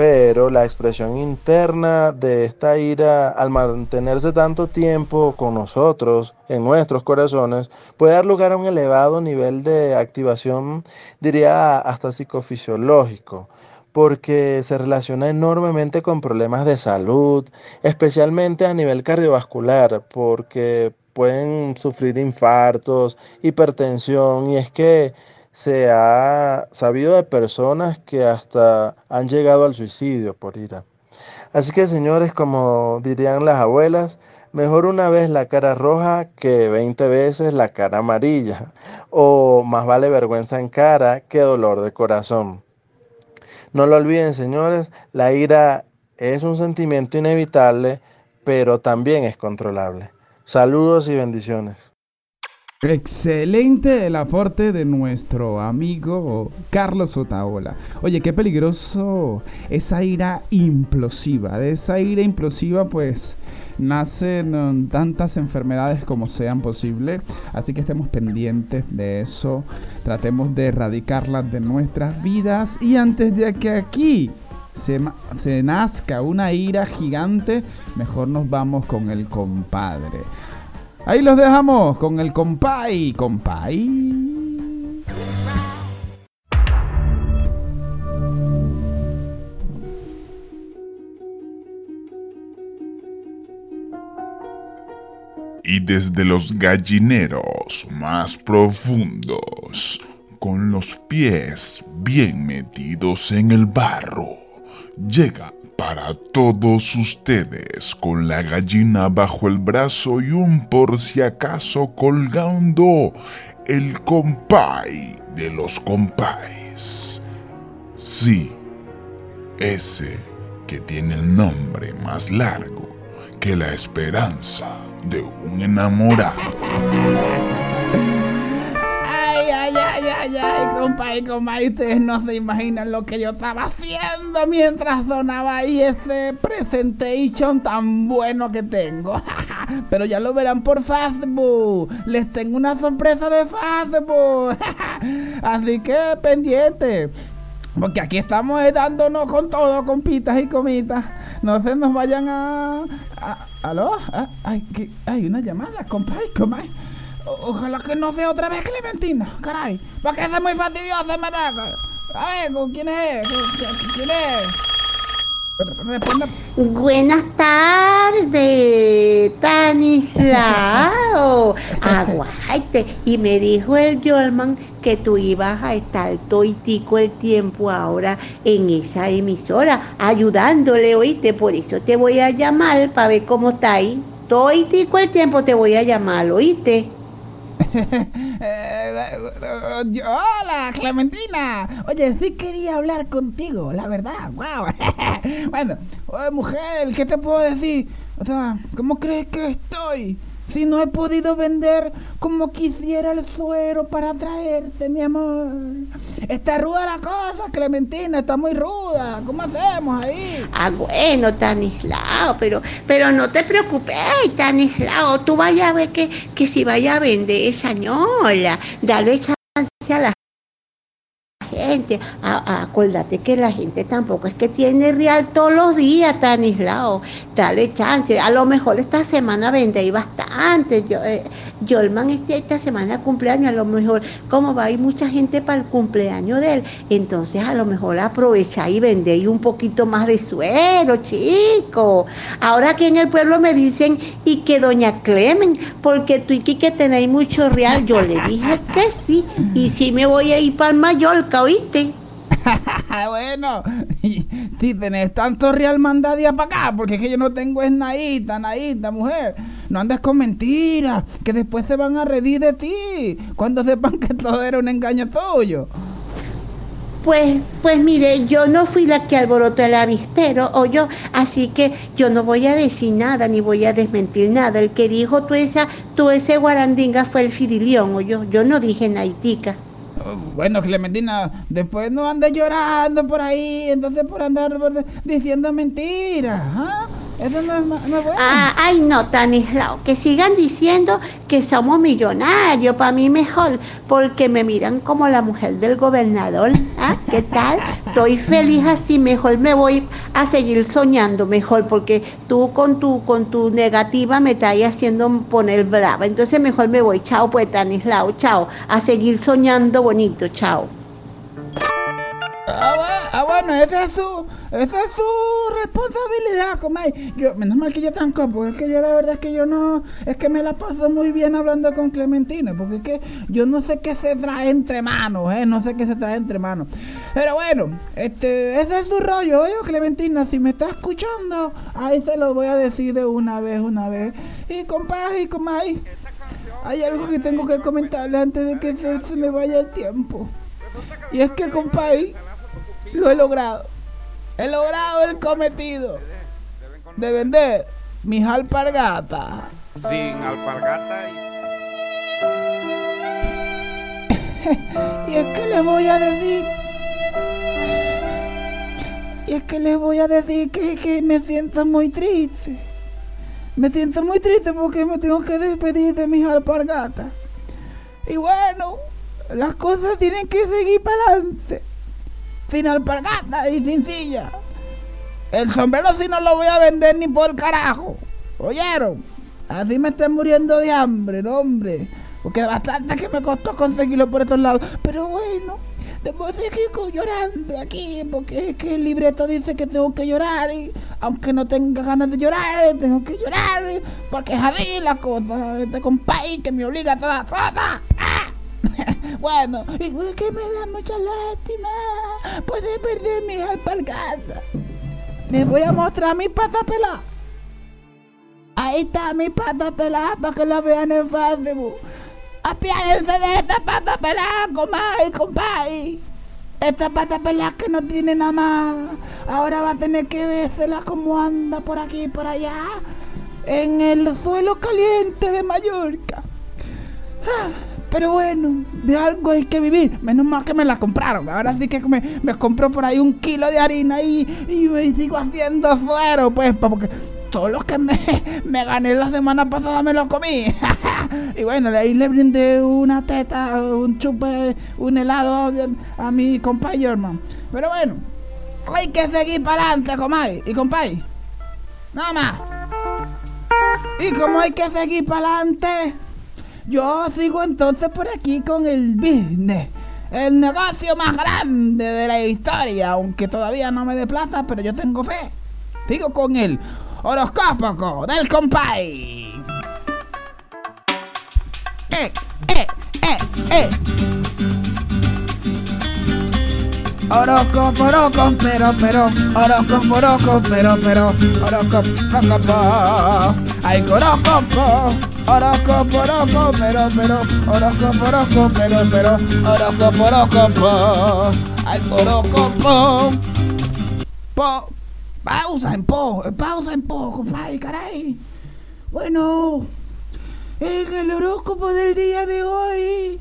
pero la expresión interna de esta ira, al mantenerse tanto tiempo con nosotros, en nuestros corazones, puede dar lugar a un elevado nivel de activación, diría hasta psicofisiológico, porque se relaciona enormemente con problemas de salud, especialmente a nivel cardiovascular, porque pueden sufrir infartos, hipertensión, y es que se ha sabido de personas que hasta han llegado al suicidio por ira. Así que señores, como dirían las abuelas, mejor una vez la cara roja que 20 veces la cara amarilla. O más vale vergüenza en cara que dolor de corazón. No lo olviden señores, la ira es un sentimiento inevitable, pero también es controlable. Saludos y bendiciones. Excelente el aporte de nuestro amigo Carlos Otaola. Oye, qué peligroso esa ira implosiva. De esa ira implosiva, pues nacen tantas enfermedades como sean posibles. Así que estemos pendientes de eso. Tratemos de erradicarlas de nuestras vidas. Y antes de que aquí se, se nazca una ira gigante, mejor nos vamos con el compadre. Ahí los dejamos con el compay, compay. Y desde los gallineros más profundos, con los pies bien metidos en el barro, llega para todos ustedes con la gallina bajo el brazo y un por si acaso colgando el compay de los compáis. Sí, ese que tiene el nombre más largo que la esperanza de un enamorado. Ay, compa y compa, ustedes no se imaginan lo que yo estaba haciendo mientras donaba ahí ese presentation tan bueno que tengo. Pero ya lo verán por Facebook. Les tengo una sorpresa de Facebook. Así que pendiente. Porque aquí estamos dándonos con todo, compitas y comitas. No se nos vayan a... ¿Aló? Ah, ay, que, hay una llamada, compa y compa. Ojalá que no sea otra vez Clementina, caray. Porque es muy fastidiosa, ¿verdad? A ver, ¿con quién es? ¿Quién es? Responda. Buenas tardes, Tanislao. Aguante. Y me dijo el Yolman que tú ibas a estar toitico el tiempo ahora en esa emisora, ayudándole, oíste. Por eso te voy a llamar para ver cómo está ahí. Toitico el tiempo te voy a llamar, oíste. Hola, Clementina. Oye, sí quería hablar contigo, la verdad. Wow. bueno, mujer, ¿qué te puedo decir? O sea, ¿cómo crees que estoy? Si no he podido vender como quisiera el suero para traerte, mi amor. Está ruda la cosa, Clementina, está muy ruda. ¿Cómo hacemos ahí? Ah, bueno, Tanislao, pero, pero no te preocupes, Tanislao. Tú vayas a ver que, que si vaya a vender esa ñola, dale chance a la gente. acuérdate que la gente tampoco es que tiene real todos los días, tan aislado. Dale chance. A lo mejor esta semana vende ahí bastante. Yo, eh, Yolman este, esta semana cumpleaños, a lo mejor, como va a ir mucha gente para el cumpleaños de él, entonces a lo mejor aprovecha y vende un poquito más de suero, chico. Ahora aquí en el pueblo me dicen, y que doña Clemen, porque tú y que tenéis mucho real, yo le dije que sí, y sí me voy a ir para Mallorca ¿oíste? bueno, si tenés tanto real mandadía para acá, porque es que yo no tengo es naíta, naíta, mujer. No andes con mentiras, que después se van a reír de ti cuando sepan que todo era un engaño tuyo. Pues, pues mire, yo no fui la que alborotó el avispero, o yo, así que yo no voy a decir nada, ni voy a desmentir nada. El que dijo tú esa, tú ese guarandinga fue el firilión, o yo, yo no dije naitica. Bueno, Clementina, después no andes llorando por ahí, entonces por andar diciendo mentiras. ¿ah? Eso no es, no bueno. Ah, ay, no, Tanislao, que sigan diciendo que somos millonarios, para mí mejor, porque me miran como la mujer del gobernador. ¿Ah? ¿Qué tal? Estoy feliz así, mejor me voy a seguir soñando, mejor, porque tú con tu, con tu negativa me estás haciendo poner brava. Entonces mejor me voy, chao pues, Tanislao, chao, a seguir soñando bonito, chao. Ah, Ah, bueno, esa es su, esa es su responsabilidad, comay. Yo, menos mal que yo trancó, porque es que yo la verdad es que yo no, es que me la paso muy bien hablando con Clementina, porque es que yo no sé qué se trae entre manos, eh, no sé qué se trae entre manos. Pero bueno, este, ese es su rollo, oye, Clementina, si me está escuchando, ahí se lo voy a decir de una vez, una vez. Y compadre, y comay, hay algo que tengo que comentarle antes de que se, se me vaya el tiempo. Y es que, compadre, lo he logrado. He logrado el cometido de vender mis alpargatas. Sin alpargata y es que les voy a decir. Y es que les voy a decir que, que me siento muy triste. Me siento muy triste porque me tengo que despedir de mis alpargatas. Y bueno, las cosas tienen que seguir para adelante. Sin alpargatas y sin. El sombrero sí no lo voy a vender ni por carajo. ¿Oyeron? Así me estoy muriendo de hambre, no, hombre. Porque bastante que me costó conseguirlo por estos lados. Pero bueno, después de que llorando aquí, porque es que el libreto dice que tengo que llorar. Y aunque no tenga ganas de llorar, tengo que llorar. Porque es así la cosa. Este compay que me obliga a todas cosas. ¡Ah! bueno, es que me da mucha lástima. Puede perder mis alpargatas. Les voy a mostrar mi pata pelada. Ahí está mi pata pelada para que la vean en Facebook. Apiádense de esta pata pelada, comay, compay. Esta pata pelada que no tiene nada más. Ahora va a tener que vérsela como anda por aquí y por allá. En el suelo caliente de Mallorca. Ah, Pero bueno, de algo hay que vivir. Menos mal que me la compraron. Ahora sí que me, me compró por ahí un kilo de harina y, y me sigo haciendo suero, pues, porque todos los que me, me gané la semana pasada me los comí. y bueno, ahí le brindé una teta, un chupe, un helado a, a mi compañero, hermano. Pero bueno, hay que seguir para adelante, comay. Y compay, nada más. Y como hay que seguir para adelante, yo sigo entonces por aquí con el business. El negocio más grande de la historia, aunque todavía no me dé plata, pero yo tengo fe. Sigo con el horóscopo del compay. Eh, eh, eh, eh. Horóscopo, horóscopo, pero, pero, horóscopo, horóscopo, pero, pero, horóscopo, horóscopo, ay, horóscopo, horóscopo, horóscopo, pero, pero, horóscopo, horóscopo, pero, pero, horóscopo, horóscopo, ay, horóscopo, po, pausa en po, pausa en po, compadre, caray. Bueno, en el horóscopo del día de hoy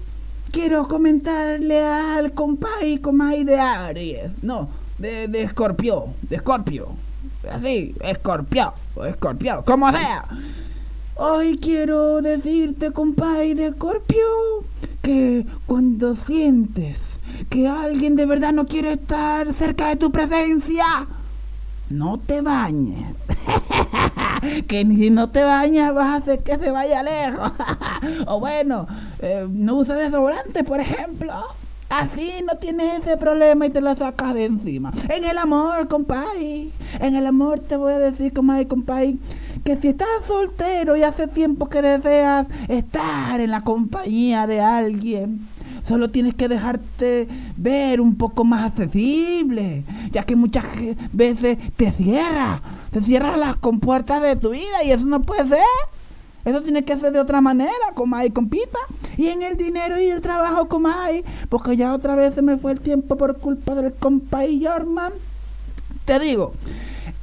quiero comentarle al compay comay de Aries. No, de, de Escorpio, de Escorpio. Así, Escorpio, Escorpio, como sea. Hoy quiero decirte, compay de Escorpio, que cuando sientes que alguien de verdad no quiere estar cerca de tu presencia, no te bañes. que ni si no te bañas vas a hacer que se vaya lejos. o bueno, eh, no uses desodorante, por ejemplo. Así no tienes ese problema y te lo sacas de encima. En el amor, compay. En el amor te voy a decir, compay, compay, que si estás soltero y hace tiempo que deseas estar en la compañía de alguien, solo tienes que dejarte ver un poco más accesible, ya que muchas veces te cierra, te cierra las compuertas de tu vida y eso no puede ser. Eso tiene que ser de otra manera, comay, compita. Y en el dinero y el trabajo, comay, porque ya otra vez se me fue el tiempo por culpa del compay Jorman. Te digo,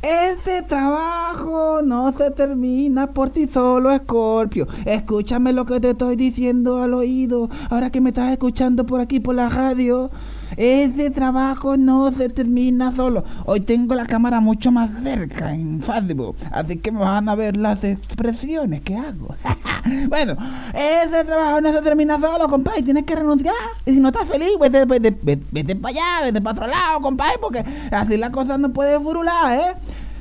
ese trabajo no se termina por ti solo, Escorpio. Escúchame lo que te estoy diciendo al oído, ahora que me estás escuchando por aquí por la radio. Ese trabajo no se termina solo. Hoy tengo la cámara mucho más cerca en Facebook, así que me van a ver las expresiones que hago. bueno, ese trabajo no se termina solo, compadre. Tienes que renunciar. Y si no estás feliz, vete, vete, vete, para allá, vete para otro lado, compadre, porque así la cosa no puede furular, ¿eh?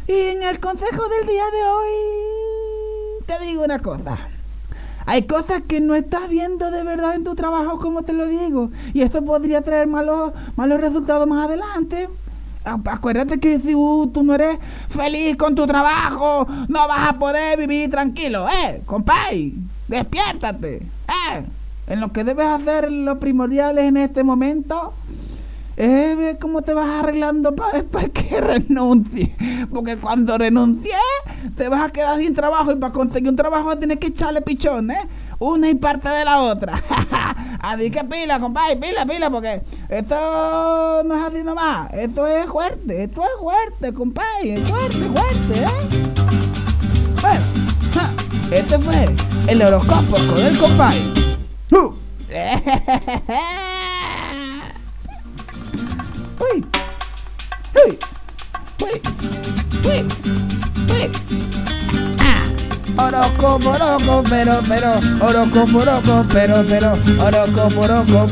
Y en el consejo del día de hoy, te digo una cosa. Hay cosas que no estás viendo de verdad en tu trabajo, como te lo digo. Y eso podría traer malos, malos resultados más adelante. Acuérdate que si tú no eres feliz con tu trabajo, no vas a poder vivir tranquilo, ¿eh? Compay, despiértate, ¿eh? En lo que debes hacer lo primordial en este momento es ver cómo te vas arreglando para después que renuncies. Porque cuando renuncies, te vas a quedar sin trabajo y para conseguir un trabajo tienes que echarle pichón, ¿eh? Una y parte de la otra. así que pila, compadre, pila, pila, porque esto no es así nomás. Esto es fuerte, esto es fuerte, compadre. Es fuerte, fuerte, ¿eh? Bueno, este fue el horóscopo con el compadre. Uh. Uy. Uy. Uy. Uy. Uy. Oroco, oroco, pero, pero, oroco, pero, pero, oroco, oroco,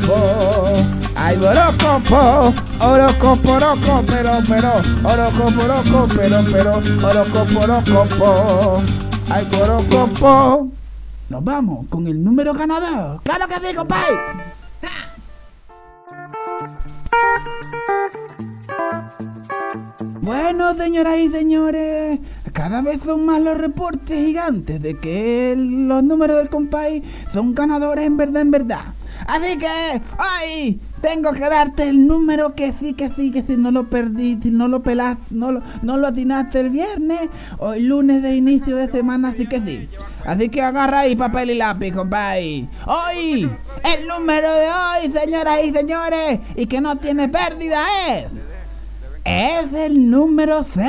ay, oroco, oroco, oroco, pero, pero, oroco, oroco, pero, pero, oroco, oroco, ay, oroco, Nos vamos con el número ganador. ¡Claro que sí, compadre! Bueno, señoras y señores, cada vez son más los reportes gigantes de que los números del compay son ganadores en verdad, en verdad. Así que hoy tengo que darte el número que sí, que sí, que si no lo perdí, si no lo pelaste, no lo, no lo atinaste el viernes o el lunes de inicio de semana, así que sí. Así que agarra ahí papel y lápiz, compay. Hoy, el número de hoy, señoras y señores, y que no tiene pérdida es es el número 6.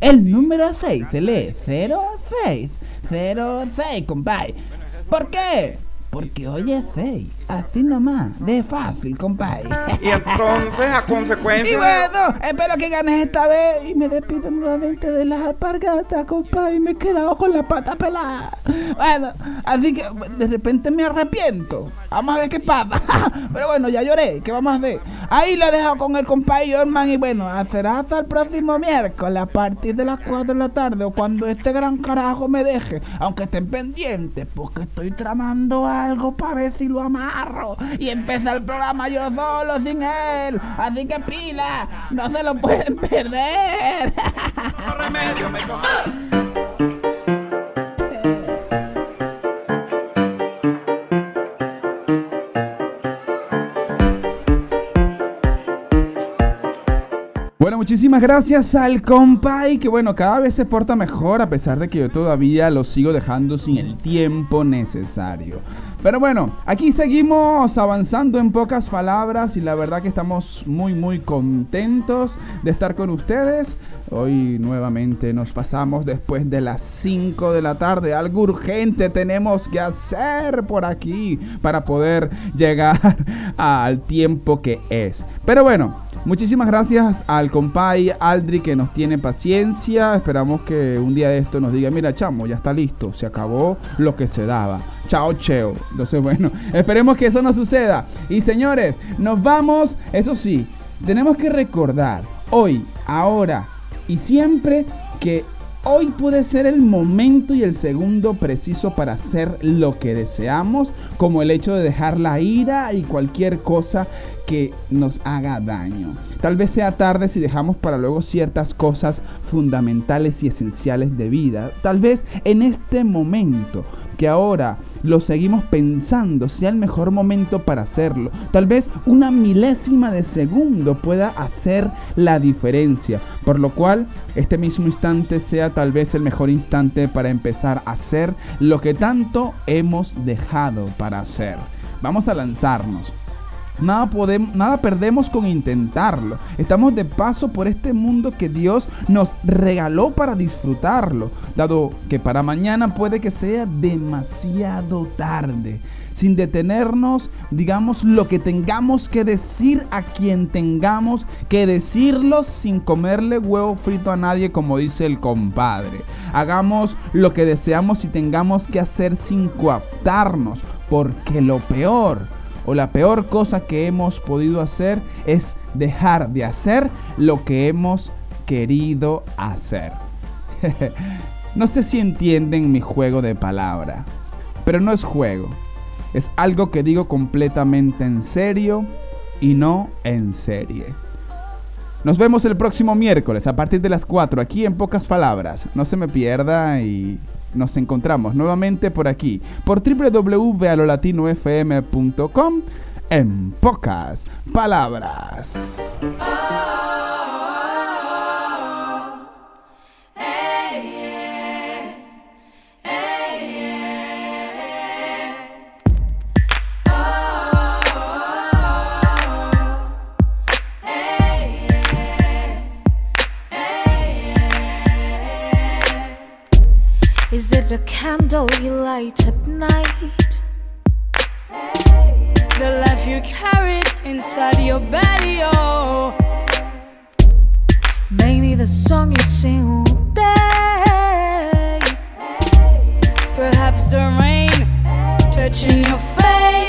El número 6 se lee 06. 06, compadre. ¿Por qué? Porque hoy es 6. Así nomás. De fácil, compadre. Y entonces, a consecuencia Y bueno, espero que ganes esta vez y me despido nuevamente de las alpargatas, compadre. Y me he quedado con la pata pelada. Bueno, así que de repente me arrepiento. Vamos a ver qué pasa. Pero bueno, ya lloré. ¿Qué vamos a hacer? Ahí lo he dejado con el compadre Jorman. Y bueno, será hasta el próximo miércoles a partir de las 4 de la tarde o cuando este gran carajo me deje. Aunque estén pendientes, porque estoy tramando algo para ver si lo Y empieza el programa yo solo, sin él. Así que pila, no se lo pueden perder. Bueno, muchísimas gracias al compay que bueno, cada vez se porta mejor a pesar de que yo todavía lo sigo dejando sin el tiempo necesario. Pero bueno, aquí seguimos avanzando en pocas palabras y la verdad que estamos muy muy contentos de estar con ustedes. Hoy nuevamente nos pasamos después de las 5 de la tarde. Algo urgente tenemos que hacer por aquí para poder llegar al tiempo que es. Pero bueno, muchísimas gracias al compay Aldri que nos tiene paciencia. Esperamos que un día de esto nos diga, mira chamo, ya está listo, se acabó lo que se daba. Chao, cheo. Entonces, bueno, esperemos que eso no suceda. Y señores, nos vamos. Eso sí, tenemos que recordar hoy, ahora y siempre que hoy puede ser el momento y el segundo preciso para hacer lo que deseamos, como el hecho de dejar la ira y cualquier cosa que nos haga daño. Tal vez sea tarde si dejamos para luego ciertas cosas fundamentales y esenciales de vida. Tal vez en este momento que ahora lo seguimos pensando sea el mejor momento para hacerlo. Tal vez una milésima de segundo pueda hacer la diferencia. Por lo cual, este mismo instante sea tal vez el mejor instante para empezar a hacer lo que tanto hemos dejado para hacer. Vamos a lanzarnos. Nada, podemos, nada perdemos con intentarlo. Estamos de paso por este mundo que Dios nos regaló para disfrutarlo, dado que para mañana puede que sea demasiado tarde. Sin detenernos, digamos lo que tengamos que decir a quien tengamos que decirlo sin comerle huevo frito a nadie, como dice el compadre. Hagamos lo que deseamos y tengamos que hacer sin coaptarnos, porque lo peor o la peor cosa que hemos podido hacer es dejar de hacer lo que hemos querido hacer. no sé si entienden mi juego de palabra, pero no es juego. Es algo que digo completamente en serio y no en serie. Nos vemos el próximo miércoles a partir de las 4 aquí en Pocas Palabras. No se me pierda y nos encontramos nuevamente por aquí, por www.alolatinofm.com en Pocas Palabras. A candle you light at night? The life you carried inside your belly, oh. Maybe the song you sing all day. Perhaps the rain touching your face.